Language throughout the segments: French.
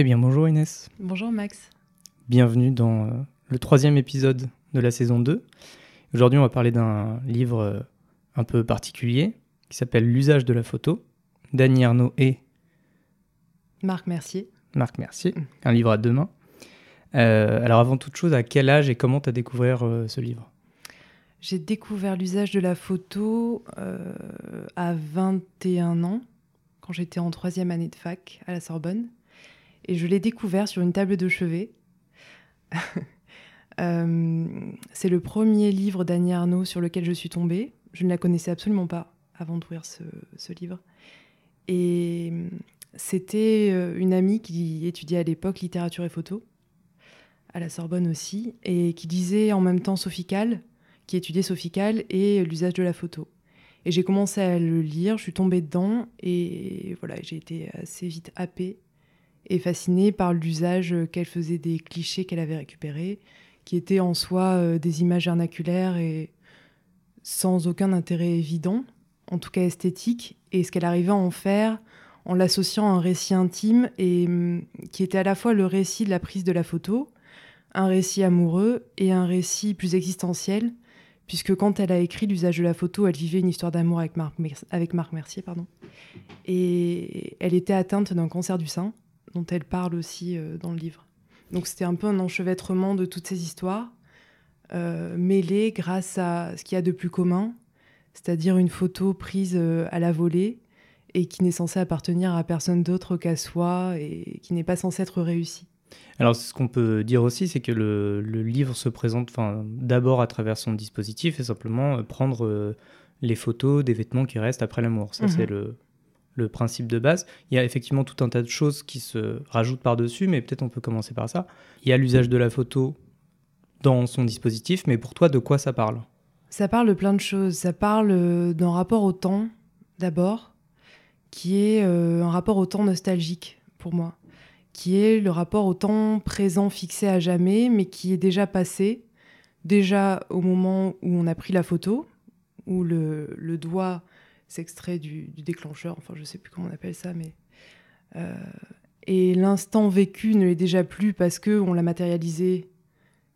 Eh bien, bonjour Inès. Bonjour Max. Bienvenue dans euh, le troisième épisode de la saison 2. Aujourd'hui, on va parler d'un livre euh, un peu particulier qui s'appelle L'usage de la photo, d'Annie Arnaud et Marc Mercier. Marc Mercier, un livre à deux mains. Euh, alors, avant toute chose, à quel âge et comment tu as découvert ce livre? J'ai découvert l'usage de la photo à 21 ans, quand j'étais en troisième année de fac à la Sorbonne. Et je l'ai découvert sur une table de chevet. Euh, c'est le premier livre d'Annie Arnaud sur lequel je suis tombée. Je ne la connaissais absolument pas avant d'ouvrir ce, ce livre. Et euh, c'était euh, une amie qui étudiait à l'époque littérature et photo, à la Sorbonne aussi, et qui lisait en même temps Sophie Calle, qui étudiait Sophie Calle et l'usage de la photo. Et j'ai commencé à le lire, je suis tombée dedans, et voilà, j'ai été assez vite happée et fascinée par l'usage qu'elle faisait des clichés qu'elle avait récupérés, qui étaient en soi euh, des images vernaculaires et sans aucun intérêt évident, en tout cas esthétique, et ce qu'elle arrivait à en faire en l'associant à un récit intime et hum, qui était à la fois le récit de la prise de la photo, un récit amoureux et un récit plus existentiel, puisque quand elle a écrit l'usage de la photo, elle vivait une histoire d'amour avec Marc, avec Marc Mercier, pardon, et elle était atteinte d'un cancer du sein, dont elle parle aussi euh, dans le livre. Donc c'était un peu un enchevêtrement de toutes ces histoires, euh, mêlées grâce à ce qu'il y a de plus commun, c'est-à-dire une photo prise euh, à la volée et qui n'est censée appartenir à personne d'autre qu'à soi et qui n'est pas censée être réussie. Alors, ce qu'on peut dire aussi, c'est que le, le livre se présente d'abord à travers son dispositif et simplement prendre euh, les photos des vêtements qui restent après l'amour. Ça, Mhm. c'est le, le principe de base. Il y a effectivement tout un tas de choses qui se rajoutent par-dessus, mais peut-être on peut commencer par ça. Il y a l'usage de la photo dans son dispositif, mais pour toi, de quoi ça parle? Ça parle de plein de choses. Ça parle euh, d'un rapport au temps, d'abord, qui est euh, un rapport au temps nostalgique pour moi, qui est le rapport au temps présent fixé à jamais, mais qui est déjà passé, déjà au moment où on a pris la photo, où le, le doigt s'extrait du, déclencheur, enfin je sais plus comment on appelle ça, mais... euh, et l'instant vécu ne l'est déjà plus parce que on l'a matérialisé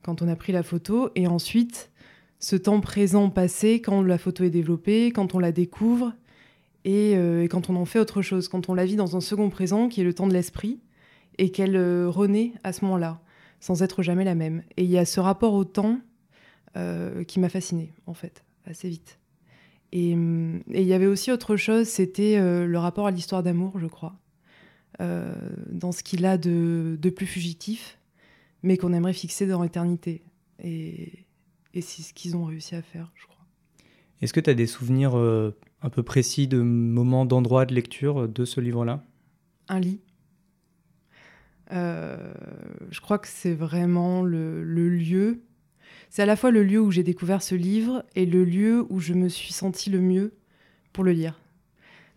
quand on a pris la photo, et ensuite ce temps présent passé quand la photo est développée, quand on la découvre et, euh, quand on en fait autre chose, quand on la vit dans un second présent qui est le temps de l'esprit et qu'elle euh, renaît à ce moment-là, sans être jamais la même. Et il y a ce rapport au temps qui m'a fascinée, en fait, assez vite. Et hum, et il y avait aussi autre chose, c'était euh, le rapport à l'histoire d'amour, je crois, euh, dans ce qu'il a de, de plus fugitif, mais qu'on aimerait fixer dans l'éternité. Et, et c'est ce qu'ils ont réussi à faire, je crois. Est-ce que tu as des souvenirs euh, un peu précis de moments, d'endroits de lecture de ce livre-là? Un lit. Euh, je crois que c'est vraiment le, le lieu. C'est à la fois le lieu où j'ai découvert ce livre et le lieu où je me suis sentie le mieux pour le lire.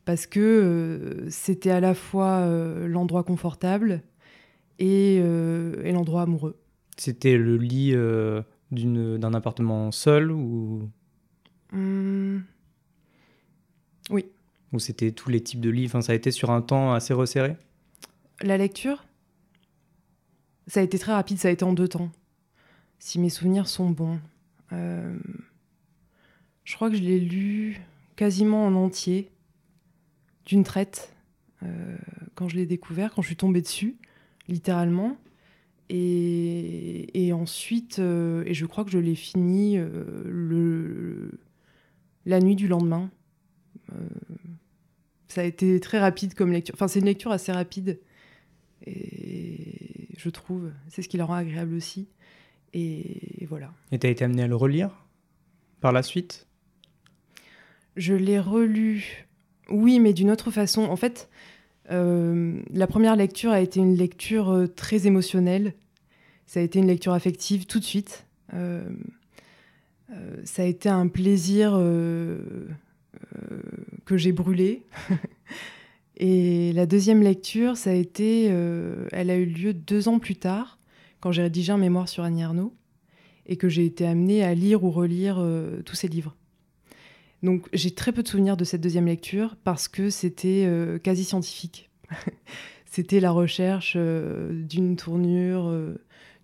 Parce que euh, c'était à la fois euh, l'endroit confortable et, euh, et l'endroit amoureux. C'était le lit d'un appartement seul ou, Hum, Oui. ou c'était tous les types de lits Enfin, ça a été sur un temps assez resserré? La lecture, ça a été très rapide, ça a été en deux temps. Si mes souvenirs sont bons. Euh, je crois que je l'ai lu quasiment en entier, d'une traite, euh, quand je l'ai découvert, quand je suis tombée dessus, littéralement. Et, ensuite, euh, et je crois que je l'ai fini le, la nuit du lendemain. Ça a été très rapide comme lecture. Enfin, c'est une lecture assez rapide. Et je trouve, c'est ce qui la rend agréable aussi. Et voilà. Et tu as été amené à le relire par la suite? Je l'ai relu, oui, mais d'une autre façon. En fait, euh, la première lecture a été une lecture euh, très émotionnelle. Ça a été une lecture affective tout de suite. Euh, euh, ça a été un plaisir que j'ai brûlé. Et la deuxième lecture, ça a été, elle a eu lieu deux ans plus tard, quand j'ai rédigé un mémoire sur Annie Arnaud, et que j'ai été amenée à lire ou relire euh, tous ses livres. Donc j'ai très peu de souvenirs de cette deuxième lecture parce que c'était euh, quasi scientifique. c'était la recherche d'une tournure,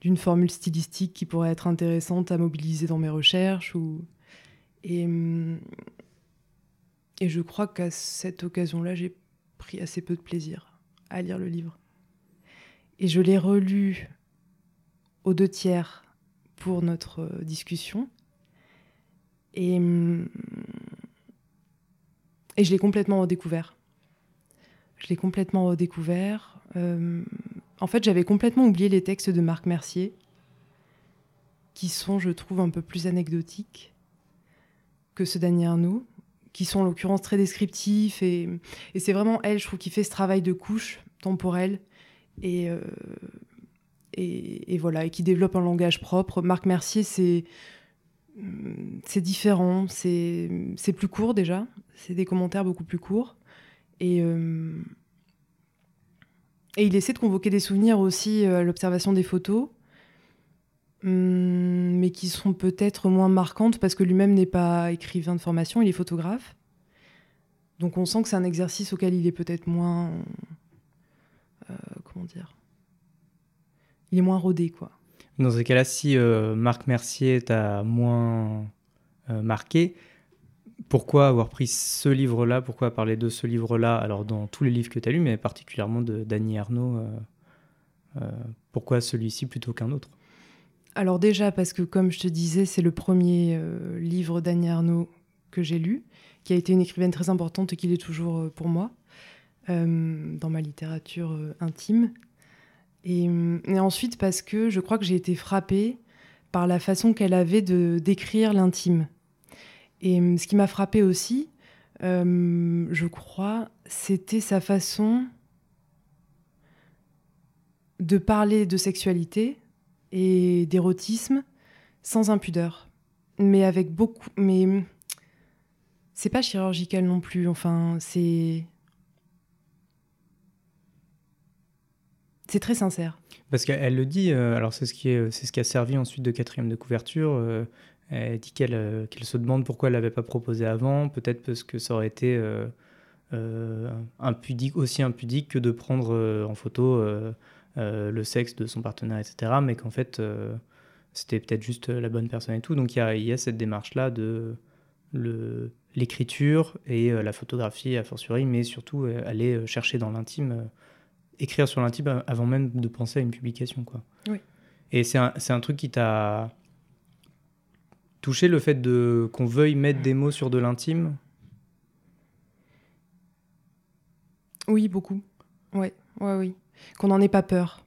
d'une formule stylistique qui pourrait être intéressante à mobiliser dans mes recherches. Hum, et je crois qu'à cette occasion-là, j'ai pris assez peu de plaisir à lire le livre. Et je l'ai relu aux deux tiers pour notre discussion. Et, hum, et je l'ai complètement redécouvert. Je l'ai complètement redécouvert. Euh, en fait, j'avais complètement oublié les textes de Marc Mercier, qui sont, je trouve, un peu plus anecdotiques que ceux d'Annie Arnaud, qui sont en l'occurrence très descriptifs. Et, c'est vraiment elle, je trouve, qui fait ce travail de couche temporelle. Et, euh, et, voilà, et qui développe un langage propre. Marc Mercier, c'est c'est différent, c'est plus court déjà, c'est des commentaires beaucoup plus courts. Et, euh, et il essaie de convoquer des souvenirs aussi euh, à l'observation des photos, hum, mais qui sont peut-être moins marquantes parce que lui-même n'est pas écrivain de formation, il est photographe. Donc on sent que c'est un exercice auquel il est peut-être moins... Euh, comment dire Il est moins rodé, quoi. Dans ces cas-là, si euh, Marc Mercier t'a moins euh, marqué, pourquoi avoir pris ce livre-là? Pourquoi parler de ce livre-là Alors, dans tous les livres que tu as lus, mais particulièrement de Dany Arnaud, euh, pourquoi celui-ci plutôt qu'un autre? Alors, déjà, parce que, comme je te disais, c'est le premier livre d'Annie Arnaud que j'ai lu, qui a été une écrivaine très importante et qui l'est toujours pour moi, dans ma littérature intime. Et, ensuite parce que je crois que j'ai été frappée par la façon qu'elle avait de décrire l'intime. Et ce qui m'a frappée aussi, euh, je crois, c'était sa façon de parler de sexualité et d'érotisme sans impudeur, mais avec beaucoup. Mais c'est pas chirurgical non plus. Enfin, c'est C'est très sincère. Parce qu'elle le dit, euh, alors c'est ce, qui c'est ce qui a servi ensuite de quatrième de couverture. Euh, elle dit qu'elle, euh, se demande pourquoi elle l'avait pas proposé avant. Peut-être parce que ça aurait été impudique, aussi impudique que de prendre en photo le sexe de son partenaire, etc. Mais qu'en fait, c'était peut-être juste la bonne personne et tout. Donc il y a, cette démarche-là de l'écriture et la photographie a fortiori, mais surtout aller chercher dans l'intime écrire sur l'intime avant même de penser à une publication. Quoi. Oui. Et c'est un, un, truc qui t'a touché, le fait de qu'on veuille mettre des mots sur de l'intime? Oui, beaucoup. Ouais, ouais, oui. Qu'on n'en ait pas peur.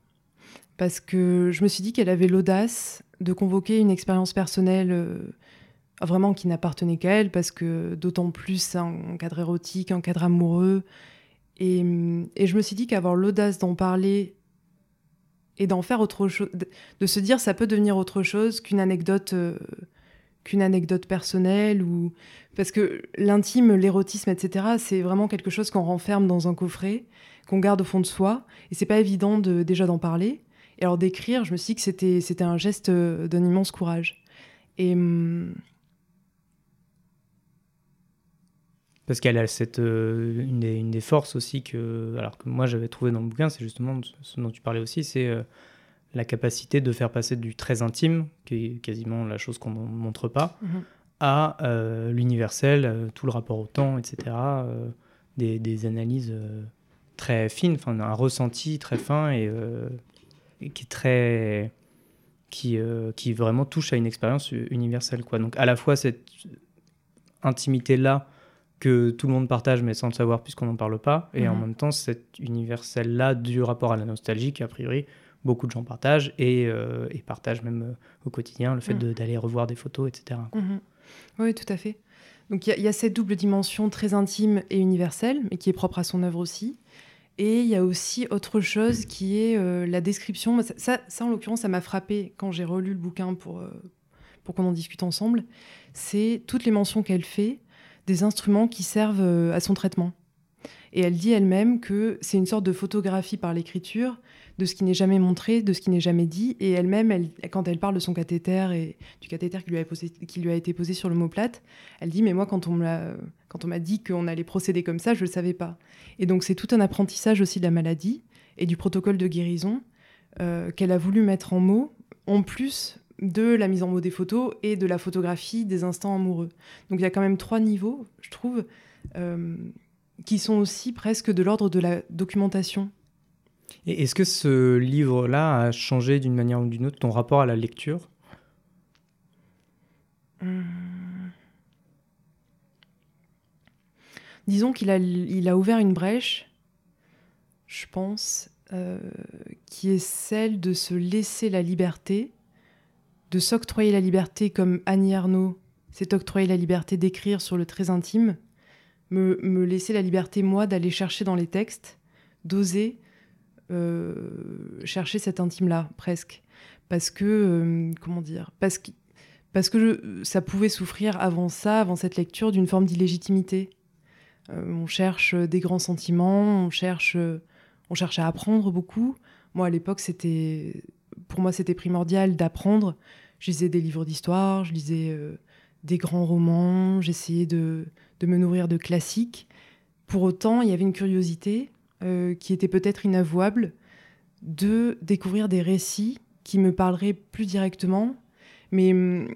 Parce que je me suis dit qu'elle avait l'audace de convoquer une expérience personnelle euh, vraiment qui n'appartenait qu'à elle, parce que d'autant plus un cadre érotique, un cadre amoureux, et, je me suis dit qu'avoir l'audace d'en parler et d'en faire autre chose, de se dire ça peut devenir autre chose qu'une anecdote, euh, qu'une anecdote personnelle ou parce que l'intime, l'érotisme, etc. C'est vraiment quelque chose qu'on renferme dans un coffret, qu'on garde au fond de soi, et c'est pas évident de, déjà d'en parler. Et alors d'écrire, je me suis dit que c'était c'était un geste euh, d'un immense courage. Et hum, Parce qu'elle a cette, euh, une, des, une, des, forces aussi que, alors que moi j'avais trouvé dans le bouquin, c'est justement ce dont tu parlais aussi, c'est euh, la capacité de faire passer du très intime, qui est quasiment la chose qu'on ne montre pas, mhm. à euh, l'universel, tout le rapport au temps, etc. Des, des, analyses très fines, enfin un ressenti très fin et, et qui est très qui, qui vraiment touche à une expérience universelle. Quoi. Donc à la fois cette intimité-là que tout le monde partage mais sans le savoir puisqu'on n'en parle pas. Et en mhm. même temps, cet universel-là du rapport à la nostalgie qu'a priori beaucoup de gens partagent et, euh, et partagent même euh, au quotidien le fait mhm. d'aller revoir des photos, etc. Mhm. Oui, tout à fait. Donc il y, a cette double dimension très intime et universelle, mais qui est propre à son œuvre aussi. Et il y a aussi autre chose qui est euh, la description. Ça, ça, en l'occurrence, ça m'a frappé quand j'ai relu le bouquin pour, pour qu'on en discute ensemble. C'est toutes les mentions qu'elle fait des instruments qui servent euh, à son traitement. Et elle dit elle-même que c'est une sorte de photographie par l'écriture de ce qui n'est jamais montré, de ce qui n'est jamais dit. Et elle-même, elle, quand elle parle de son cathéter et du cathéter qui lui, a été posé sur l'omoplate, elle dit Mais moi, quand on m'a dit qu'on allait procéder comme ça, je ne le savais pas. Et donc, c'est tout un apprentissage aussi de la maladie. et du protocole de guérison qu'elle a voulu mettre en mots, en plus de la mise en mots des photos et de la photographie des instants amoureux. Donc il y a quand même trois niveaux, je trouve, qui sont aussi presque de l'ordre de la documentation. Et est-ce que ce livre-là a changé d'une manière ou d'une autre ton rapport à la lecture? Hum. Disons qu'il a, il a ouvert une brèche, je pense, euh, qui est celle de se laisser la liberté, de s'octroyer la liberté comme Annie Arnaud s'est octroyé la liberté d'écrire sur le très intime, me, me laisser la liberté, moi, d'aller chercher dans les textes, d'oser euh, chercher cet intime-là, presque. Parce que, euh, comment dire, parce que, parce que ça pouvait souffrir avant ça, avant cette lecture, d'une forme d'illégitimité. Euh, on cherche des grands sentiments, on cherche, on cherche à apprendre beaucoup. Moi, à l'époque, c'était, pour moi, c'était primordial d'apprendre. Je lisais des livres d'histoire, je lisais des grands romans, j'essayais de, de, me nourrir de classiques. Pour autant, il y avait une curiosité euh, qui était peut-être inavouable, de découvrir des récits qui me parleraient plus directement. Mais hum,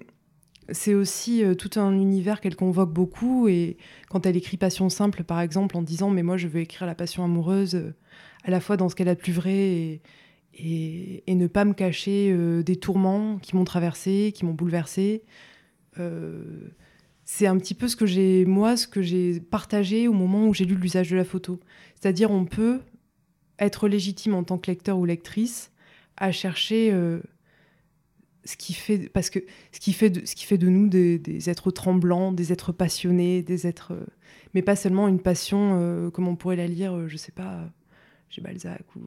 c'est aussi euh, tout un univers qu'elle convoque beaucoup. Et quand elle écrit Passion simple, par exemple, en disant Mais moi, je veux écrire la passion amoureuse, euh, à la fois dans ce qu'elle a de plus vrai et, et, ne pas me cacher des tourments qui m'ont traversé, qui m'ont bouleversé. c'est un petit peu ce que j'ai, moi, ce que j'ai partagé au moment où j'ai lu l'usage de la photo. C'est-à-dire, on peut être légitime en tant que lecteur ou lectrice à chercher euh, ce qui fait, parce que ce qui fait de, ce qui fait de nous des, êtres tremblants, des êtres passionnés, des êtres, euh, mais pas seulement une passion euh, comme on pourrait la lire, je sais pas, chez Balzac ou.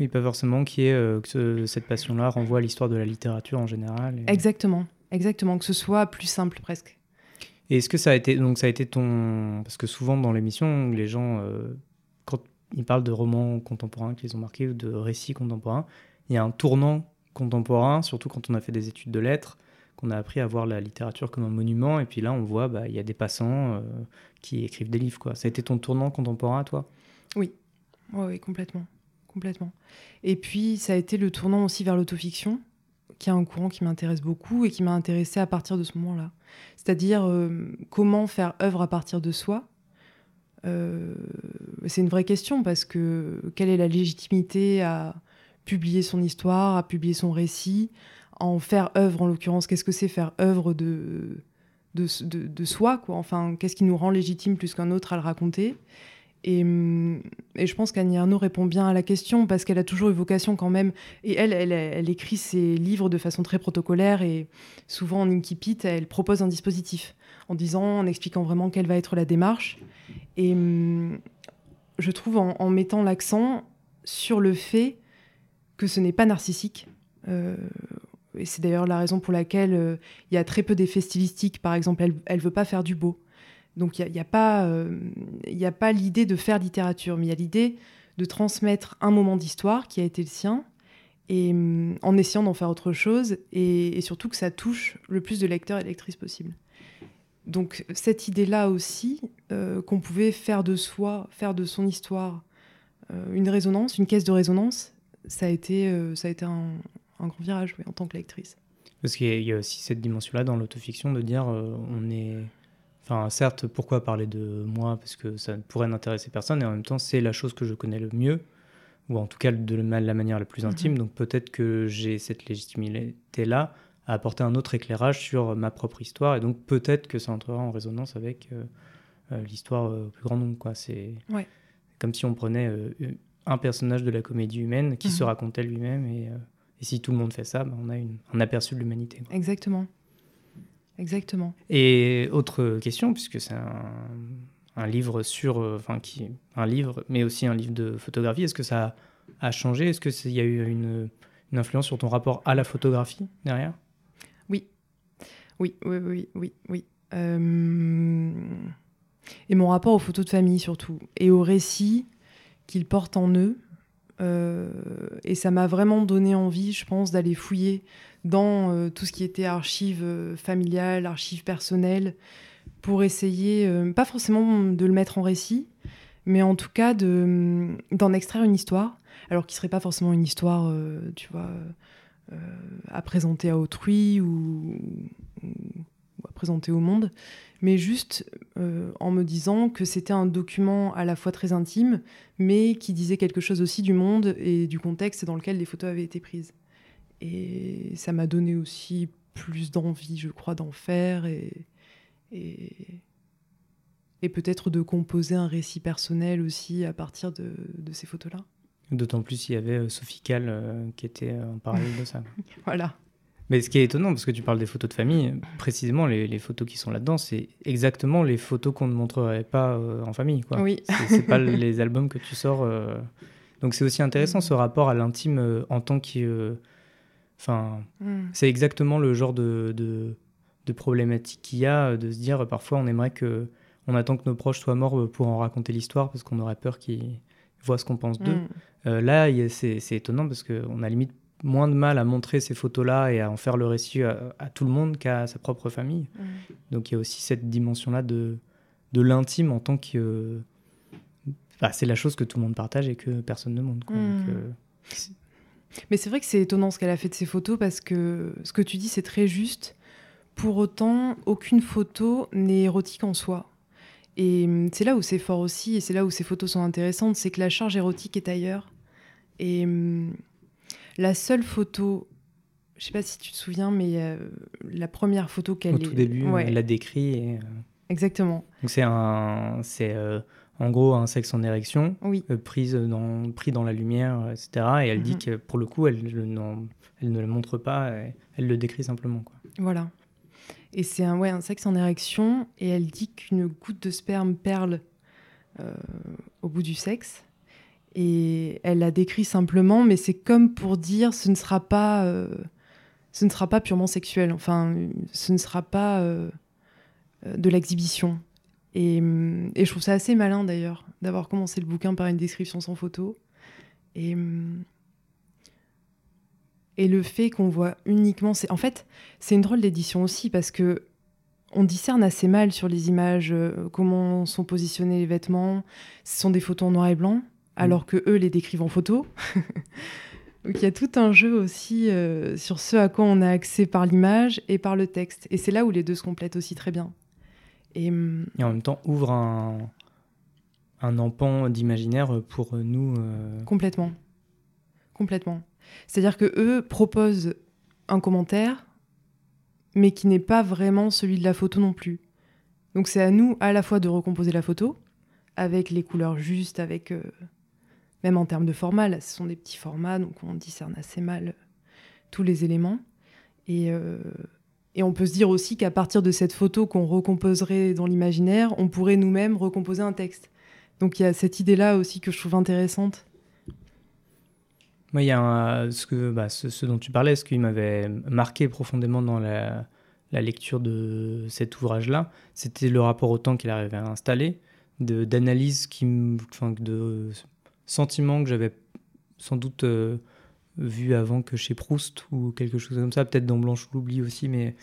Oui, pas forcément qui est que cette passion-là renvoie à l'histoire de la littérature en général. Exactement, exactement, que ce soit plus simple presque. Et est-ce que ça a été donc ça a été ton parce que souvent dans l'émission les gens ils parlent de romans contemporains qu'ils ont marqués ou de récits contemporains. Il y a un tournant contemporain, surtout quand on a fait des études de lettres, qu'on a appris à voir la littérature comme un monument. Et puis là, on voit, bah, il y a des passants euh, qui écrivent des livres. Quoi. Ça a été ton tournant contemporain, toi? Oui, oui, complètement. Complètement. Et puis, ça a été le tournant aussi vers l'autofiction, qui est un courant qui m'intéresse beaucoup et qui m'a intéressé à partir de ce moment-là. C'est-à-dire euh, comment faire œuvre à partir de soi? Euh, c'est une vraie question parce que quelle est la légitimité à publier son histoire, à publier son récit, en faire œuvre en l'occurrence? Qu'est-ce que c'est faire œuvre de, de, de, soi quoi? Enfin, qu'est-ce qui nous rend légitime plus qu'un autre à le raconter? Et, et, je pense qu'Annie Arnaud répond bien à la question parce qu'elle a toujours eu vocation quand même. Et elle, elle, écrit ses livres de façon très protocolaire et souvent en incipit, elle propose un dispositif en disant, en expliquant vraiment quelle va être la démarche. Et hum, je trouve en, mettant l'accent sur le fait que ce n'est pas narcissique. Euh, et c'est d'ailleurs la raison pour laquelle euh, il y a très peu d'effets stylistiques. Par exemple, elle ne veut pas faire du beau. Donc il n'y a, a, pas, euh, a pas l'idée de faire littérature, mais il y a l'idée de transmettre un moment d'histoire qui a été le sien, et hum, en essayant d'en faire autre chose, et, surtout que ça touche le plus de lecteurs et lectrices possible. Donc cette idée-là aussi, euh, qu'on pouvait faire de soi, faire de son histoire euh, une résonance, une caisse de résonance, ça a été un, grand virage en tant que lectrice. Parce qu'il y, a aussi cette dimension-là dans l'autofiction de dire on est... Enfin, certes, pourquoi parler de moi Parce que ça ne pourrait n'intéresser personne, et en même temps, c'est la chose que je connais le mieux, ou en tout cas de la manière la plus intime. Mhm. Donc peut-être que j'ai cette légitimité-là à apporter un autre éclairage sur ma propre histoire. Et donc peut-être que ça entrera en résonance avec euh, euh, l'histoire au plus grand nombre. Quoi. C'est comme si on prenait euh, un personnage de la comédie humaine qui se mhm. racontait lui-même. Et, et, si tout le monde fait ça, ben, on a une, un aperçu de l'humanité. Exactement. Exactement. Et autre question, puisque c'est un, un, livre sur, enfin qui, un livre, mais aussi un livre de photographie. Est-ce que ça a changé? Est-ce qu'il y a eu une, une influence sur ton rapport à la photographie derrière? Oui, oui, oui, oui, oui. Euh, et mon rapport aux photos de famille surtout, et aux récits qu'ils portent en eux. Euh, et ça m'a vraiment donné envie, je pense, d'aller fouiller dans euh, tout ce qui était archives familiales, archives personnelles, pour essayer, pas forcément de le mettre en récit, mais en tout cas d'en extraire une histoire. alors qui serait pas forcément une histoire, tu vois, à présenter à autrui ou, présenter au monde, mais juste en me disant que c'était un document à la fois très intime, mais qui disait quelque chose aussi du monde et du contexte dans lequel les photos avaient été prises. Et ça m'a donné aussi plus d'envie, je crois, d'en faire et, et, peut-être de composer un récit personnel aussi à partir de, ces photos-là. D'autant plus il y avait euh, Sophie Cal euh, qui était euh, en parallèle de ça. voilà. Mais ce qui est étonnant, parce que tu parles des photos de famille, précisément les, photos qui sont là-dedans, c'est exactement les photos qu'on ne montrerait pas en famille. Quoi. Oui. C'est pas les albums que tu sors. Donc c'est aussi intéressant ce rapport à l'intime en tant que Enfin, hmm. c'est exactement le genre de, de, problématique qu'il y a, de se dire parfois on aimerait que on attend que nos proches soient morts pour en raconter l'histoire parce qu'on aurait peur qu'ils voient ce qu'on pense d'eux. Hmm. Euh, là, c'est étonnant parce qu'on a limite moins de mal à montrer ces photos-là et à en faire le récit à, tout le monde qu'à sa propre famille. Hmm. Donc il y a aussi cette dimension-là de, de l'intime en tant que... Bah, c'est la chose que tout le monde partage et que personne ne montre. Euh, mais c'est vrai que c'est étonnant ce qu'elle a fait de ces photos parce que ce que tu dis, c'est très juste. Pour autant, aucune photo n'est érotique en soi. Et hum, c'est là où c'est fort aussi, et c'est là où ces photos sont intéressantes, c'est que la charge érotique est ailleurs. Et hum, la seule photo, je sais pas si tu te souviens, mais euh, la première photo qu'elle... Au tout début, elle l'a décrit. Et, euh, Exactement. c'est un... C'est, euh, en gros un sexe en érection, oui. Euh, prise dans, pris dans la lumière, etc. Et elle dit mhm. que pour le coup, elle, elle, ne le montre pas, elle, le décrit simplement. Quoi. Voilà. Et c'est un, ouais, un sexe en érection, et elle dit qu'une goutte de sperme perle euh, au bout du sexe. Et elle la décrit simplement, mais c'est comme pour dire ce ne sera pas, euh, ce ne sera pas purement sexuel. Enfin, ce ne sera pas de l'exhibition. Et, je trouve ça assez malin d'ailleurs, d'avoir commencé le bouquin par une description sans photo. Et, le fait qu'on voit uniquement. En fait, c'est une drôle d'édition aussi parce que on discerne assez mal sur les images euh, comment sont positionnés les vêtements. Ce sont des photos en noir et blanc, alors mm. que eux les décrivent en photo. Donc il y a tout un jeu aussi euh, sur ce à quoi on a accès par l'image et par le texte. Et c'est là où les deux se complètent aussi très bien. Et, en même temps, ouvre un, un empan d'imaginaire pour nous. Euh, Complètement. Complètement. C'est-à-dire que eux proposent un commentaire, mais qui n'est pas vraiment celui de la photo non plus. Donc c'est à nous à la fois de recomposer la photo, avec les couleurs justes, avec euh, même en termes de format, ce sont des petits formats, donc on discerne assez mal tous les éléments. Et, euh, et on peut se dire aussi qu'à partir de cette photo qu'on recomposerait dans l'imaginaire, on pourrait nous-mêmes recomposer un texte. Donc il y a cette idée-là aussi que je trouve intéressante. Moi, il y a ce, que, bah, ce, dont tu parlais, ce qui m'avait marqué profondément dans la, lecture de cet ouvrage-là, c'était le rapport au temps qu'il arrivait à installer, d'analyse, enfin, de sentiments que j'avais sans doute euh, vu avant que chez Proust ou quelque chose comme ça, peut-être dans Blanche l'oubli aussi, mais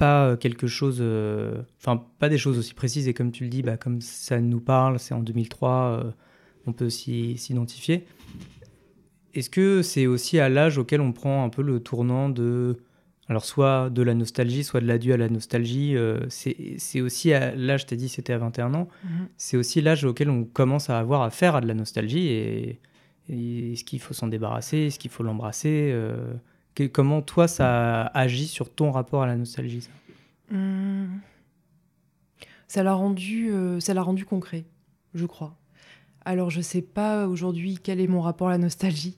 pas euh, quelque chose, euh, enfin pas des choses aussi précises et comme tu le dis, bah, comme ça nous parle, c'est en 2003, euh, on peut s'identifier. Est-ce que c'est aussi à l'âge auquel on prend un peu le tournant de, alors soit de la nostalgie, soit de l'adieu à la nostalgie, c'est aussi à l'âge, t'as dit c'était à 21 ans, mm-hmm. c'est aussi l'âge auquel on commence à avoir affaire à de la nostalgie et est-ce qu'il faut s'en débarrasser Est-ce qu'il faut l'embrasser euh, Comment toi, ça agit sur ton rapport à la nostalgie ça? Mmh. Ça l'a rendu, euh, ça rendu concret, je crois. Alors, je sais pas aujourd'hui quel est mon rapport à la nostalgie.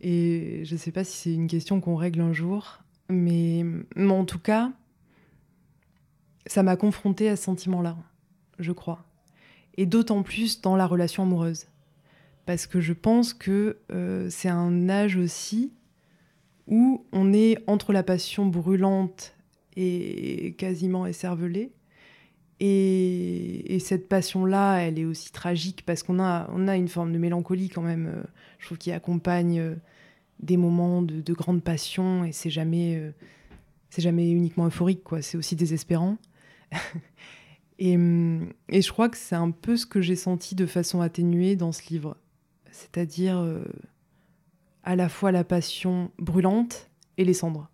Et je sais pas si c'est une question qu'on règle un jour. Mais, mais en tout cas, ça m'a confronté à ce sentiment-là, je crois. Et d'autant plus dans la relation amoureuse parce que je pense que euh, c'est un âge aussi où on est entre la passion brûlante et quasiment écervelée. Et, cette passion-là, elle est aussi tragique parce qu'on a, on a une forme de mélancolie quand même, euh, je trouve, qui accompagne euh, des moments de, grande passion et c'est jamais, c'est jamais uniquement euphorique, quoi. C'est aussi désespérant. et, et je crois que c'est un peu ce que j'ai senti de façon atténuée dans ce livre c'est-à-dire euh, à la fois la passion brûlante et les cendres.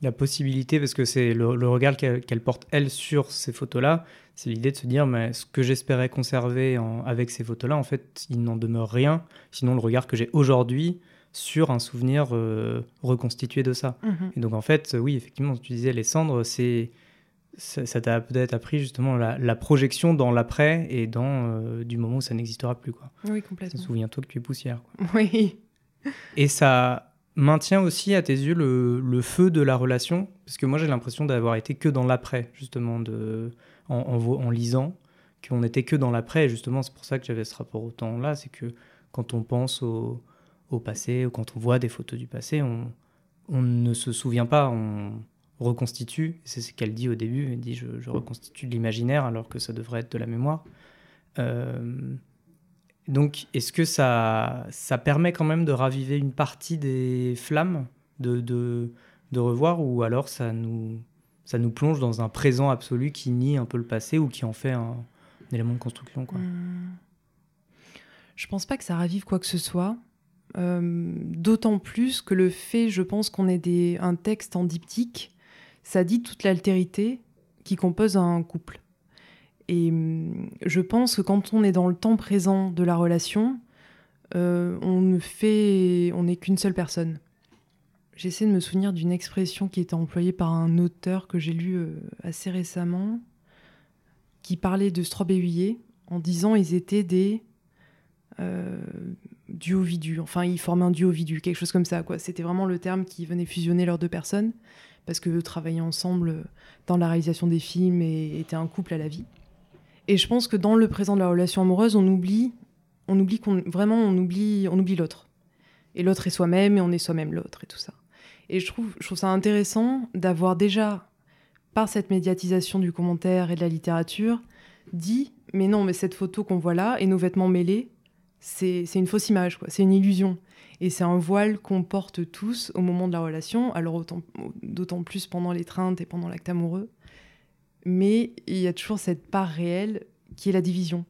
La possibilité, parce que c'est le, regard qu'elle porte, elle, sur ces photos-là, c'est l'idée de se dire, mais ce que j'espérais conserver avec ces photos-là, en fait, il n'en demeure rien, sinon le regard que j'ai aujourd'hui sur un souvenir euh, reconstitué de ça. Mhm. Et donc, en fait, oui, effectivement, tu disais, les cendres, c'est ça t'a peut-être appris justement la, projection dans l'après et dans euh, du moment où ça n'existera plus. Quoi. Oui, complètement. Souviens-toi que tu es poussière. Oui. Et ça maintient aussi à tes yeux le, feu de la relation? Parce que moi j'ai l'impression d'avoir été que dans l'après, justement, de, en, en, lisant, qu'on n'était que dans l'après. Et justement, c'est pour ça que j'avais ce rapport au temps là, c'est que quand on pense au, au, passé, ou quand on voit des photos du passé, on, on ne se souvient pas, on reconstitue, c'est ce qu'elle dit au début, elle dit je, reconstitue de l'imaginaire alors que ça devrait être de la mémoire. Euh, donc est-ce que ça, ça permet quand même de raviver une partie des flammes de, de, revoir ou alors ça nous, ça nous plonge dans un présent absolu qui nie un peu le passé ou qui en fait un, élément de construction quoi? Hmm. Je pense pas que ça ravive quoi que ce soit. Euh, d'autant plus que le fait, je pense qu'on ait des, un texte en diptyque ça dit toute l'altérité qui compose un couple. Et hum, je pense que quand on est dans le temps présent de la relation, euh, on ne fait, on n'est qu'une seule personne. J'essaie de me souvenir d'une expression qui était employée par un auteur que j'ai lu euh, assez récemment, qui parlait de Straub et en disant ils étaient des duo-vidus. Enfin, ils formaient un duo-vidu, quelque chose comme ça. Quoi. C'était vraiment le terme qui venait fusionner leurs deux personnes parce que travailler ensemble dans la réalisation des films et était un couple à la vie. Et je pense que dans le présent de la relation amoureuse, on oublie, on oublie qu'on vraiment on oublie, on oublie l'autre. Et l'autre est soi-même et on est soi-même l'autre et tout ça. Et je trouve, je trouve ça intéressant d'avoir déjà, par cette médiatisation du commentaire et de la littérature, dit mais non, mais cette photo qu'on voit là et nos vêtements mêlés, c'est une fausse image. C'est une illusion. Et c'est un voile qu'on porte tous au moment de la relation, alors d'autant plus pendant l'étreinte et pendant l'acte amoureux. Mais il y a toujours cette part réelle qui est la division.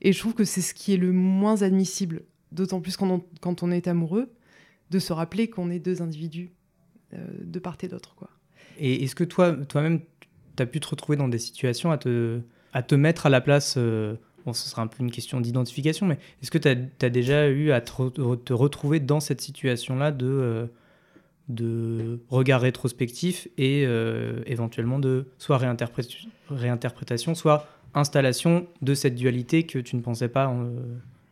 Et je trouve que c'est ce qui est le moins admissible, d'autant plus quand on, quand on, est amoureux, de se rappeler qu'on est deux individus euh, de part et d'autre. Quoi. Et est-ce que toi, toi-même, tu as pu te retrouver dans des situations à te, à te mettre à la place euh, Bon, ce sera un peu une question d'identification, mais est-ce que tu as, déjà eu à te, retrouver dans cette situation-là de, euh, de regard rétrospectif et euh, éventuellement de soit réinterprétation, soit installation de cette dualité que tu ne pensais pas euh,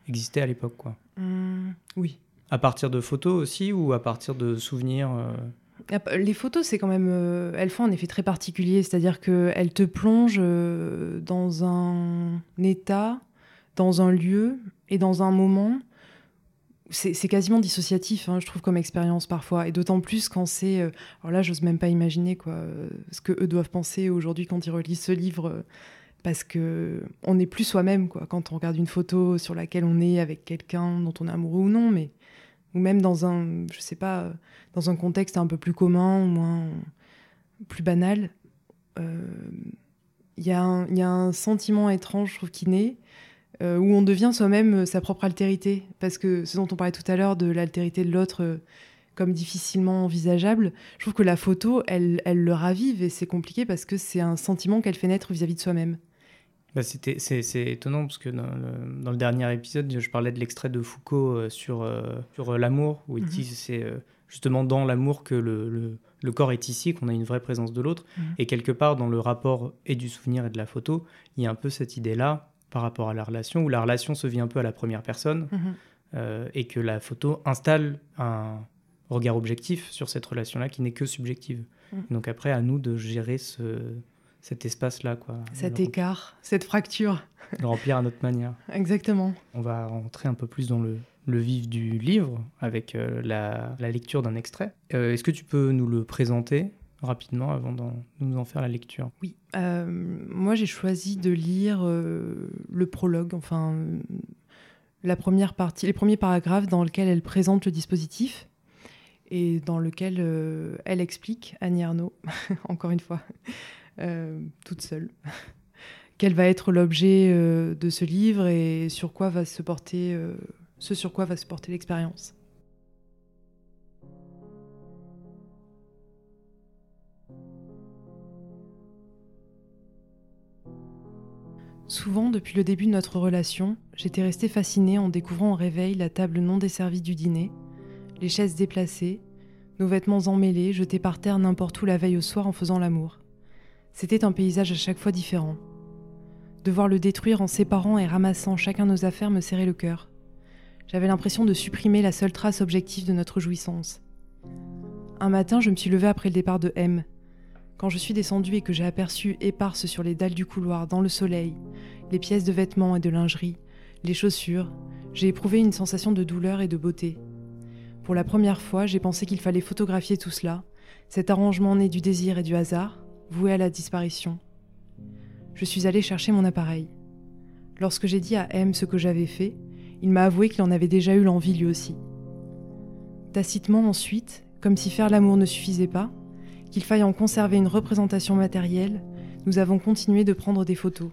exister à l'époque quoi? Mmh, oui. À partir de photos aussi ou à partir de souvenirs les photos, c'est quand même, euh, elles font un effet très particulier, c'est-à-dire qu'elles te plongent euh, dans un état, dans un lieu et dans un moment. C'est quasiment dissociatif, hein, je trouve, comme expérience parfois. Et d'autant plus quand c'est. Euh, alors là, j'ose même pas imaginer quoi, ce que eux doivent penser aujourd'hui quand ils relisent ce livre parce que on n'est plus soi-même quoi quand on regarde une photo sur laquelle on est avec quelqu'un dont on est amoureux ou non mais ou même dans un, je sais pas, dans un contexte un peu plus commun, moins plus banal, il euh, y, a un sentiment étrange, je trouve, qui naît, euh, où on devient soi-même sa propre altérité. Parce que ce dont on parlait tout à l'heure de l'altérité de l'autre euh, comme difficilement envisageable, je trouve que la photo, elle, elle le ravive et c'est compliqué parce que c'est un sentiment qu'elle fait naître vis-à-vis de soi-même. Bah c'est, étonnant parce que dans le, dans le, dernier épisode, je parlais de l'extrait de Foucault euh, sur, euh, sur euh, l'amour, où il mhm. dit que c'est justement dans l'amour que le, le, corps est ici, qu'on a une vraie présence de l'autre. Mhm. Et quelque part, dans le rapport et du souvenir et de la photo, il y a un peu cette idée-là par rapport à la relation, où la relation se vit un peu à la première personne, mhm. et que la photo installe un regard objectif sur cette relation-là qui n'est que subjective. Donc après, à nous de gérer ce cet espace-là. quoi. Cet écart, cette fracture. Le remplir à notre manière. Exactement. On va rentrer un peu plus dans le, le vif du livre avec euh, la, la, lecture d'un extrait. Euh, est-ce que tu peux nous le présenter rapidement avant de nous en faire la lecture? Oui. Euh, moi, j'ai choisi de lire le prologue, enfin, la première partie, les premiers paragraphes dans lesquels elle présente le dispositif et dans lequel elle explique, Annie Arnaud, encore une fois, toute seule. Quel va être l'objet euh, de ce livre et sur quoi va se porter euh, ce sur quoi va se porter l'expérience? Souvent, depuis le début de notre relation, j'étais restée fascinée en découvrant au réveil la table non desservie du dîner, les chaises déplacées, nos vêtements emmêlés, jetés par terre n'importe où la veille au soir en faisant l'amour. C'était un paysage à chaque fois différent. Devoir le détruire en séparant et ramassant chacun nos affaires me serrait le cœur. J'avais l'impression de supprimer la seule trace objective de notre jouissance. Un matin, je me suis levée après le départ de M, quand je suis descendue et que j'ai aperçu éparses sur les dalles du couloir, dans le soleil, les pièces de vêtements et de lingerie, les chaussures, j'ai éprouvé une sensation de douleur et de beauté. Pour la première fois, j'ai pensé qu'il fallait photographier tout cela, cet arrangement né du désir et du hasard, voué à la disparition. Je suis allée chercher mon appareil. Lorsque j'ai dit à M ce que j'avais fait, il m'a avoué qu'il en avait déjà eu l'envie lui aussi. Tacitement ensuite, comme si faire l'amour ne suffisait pas, qu'il faille en conserver une représentation matérielle, nous avons continué de prendre des photos.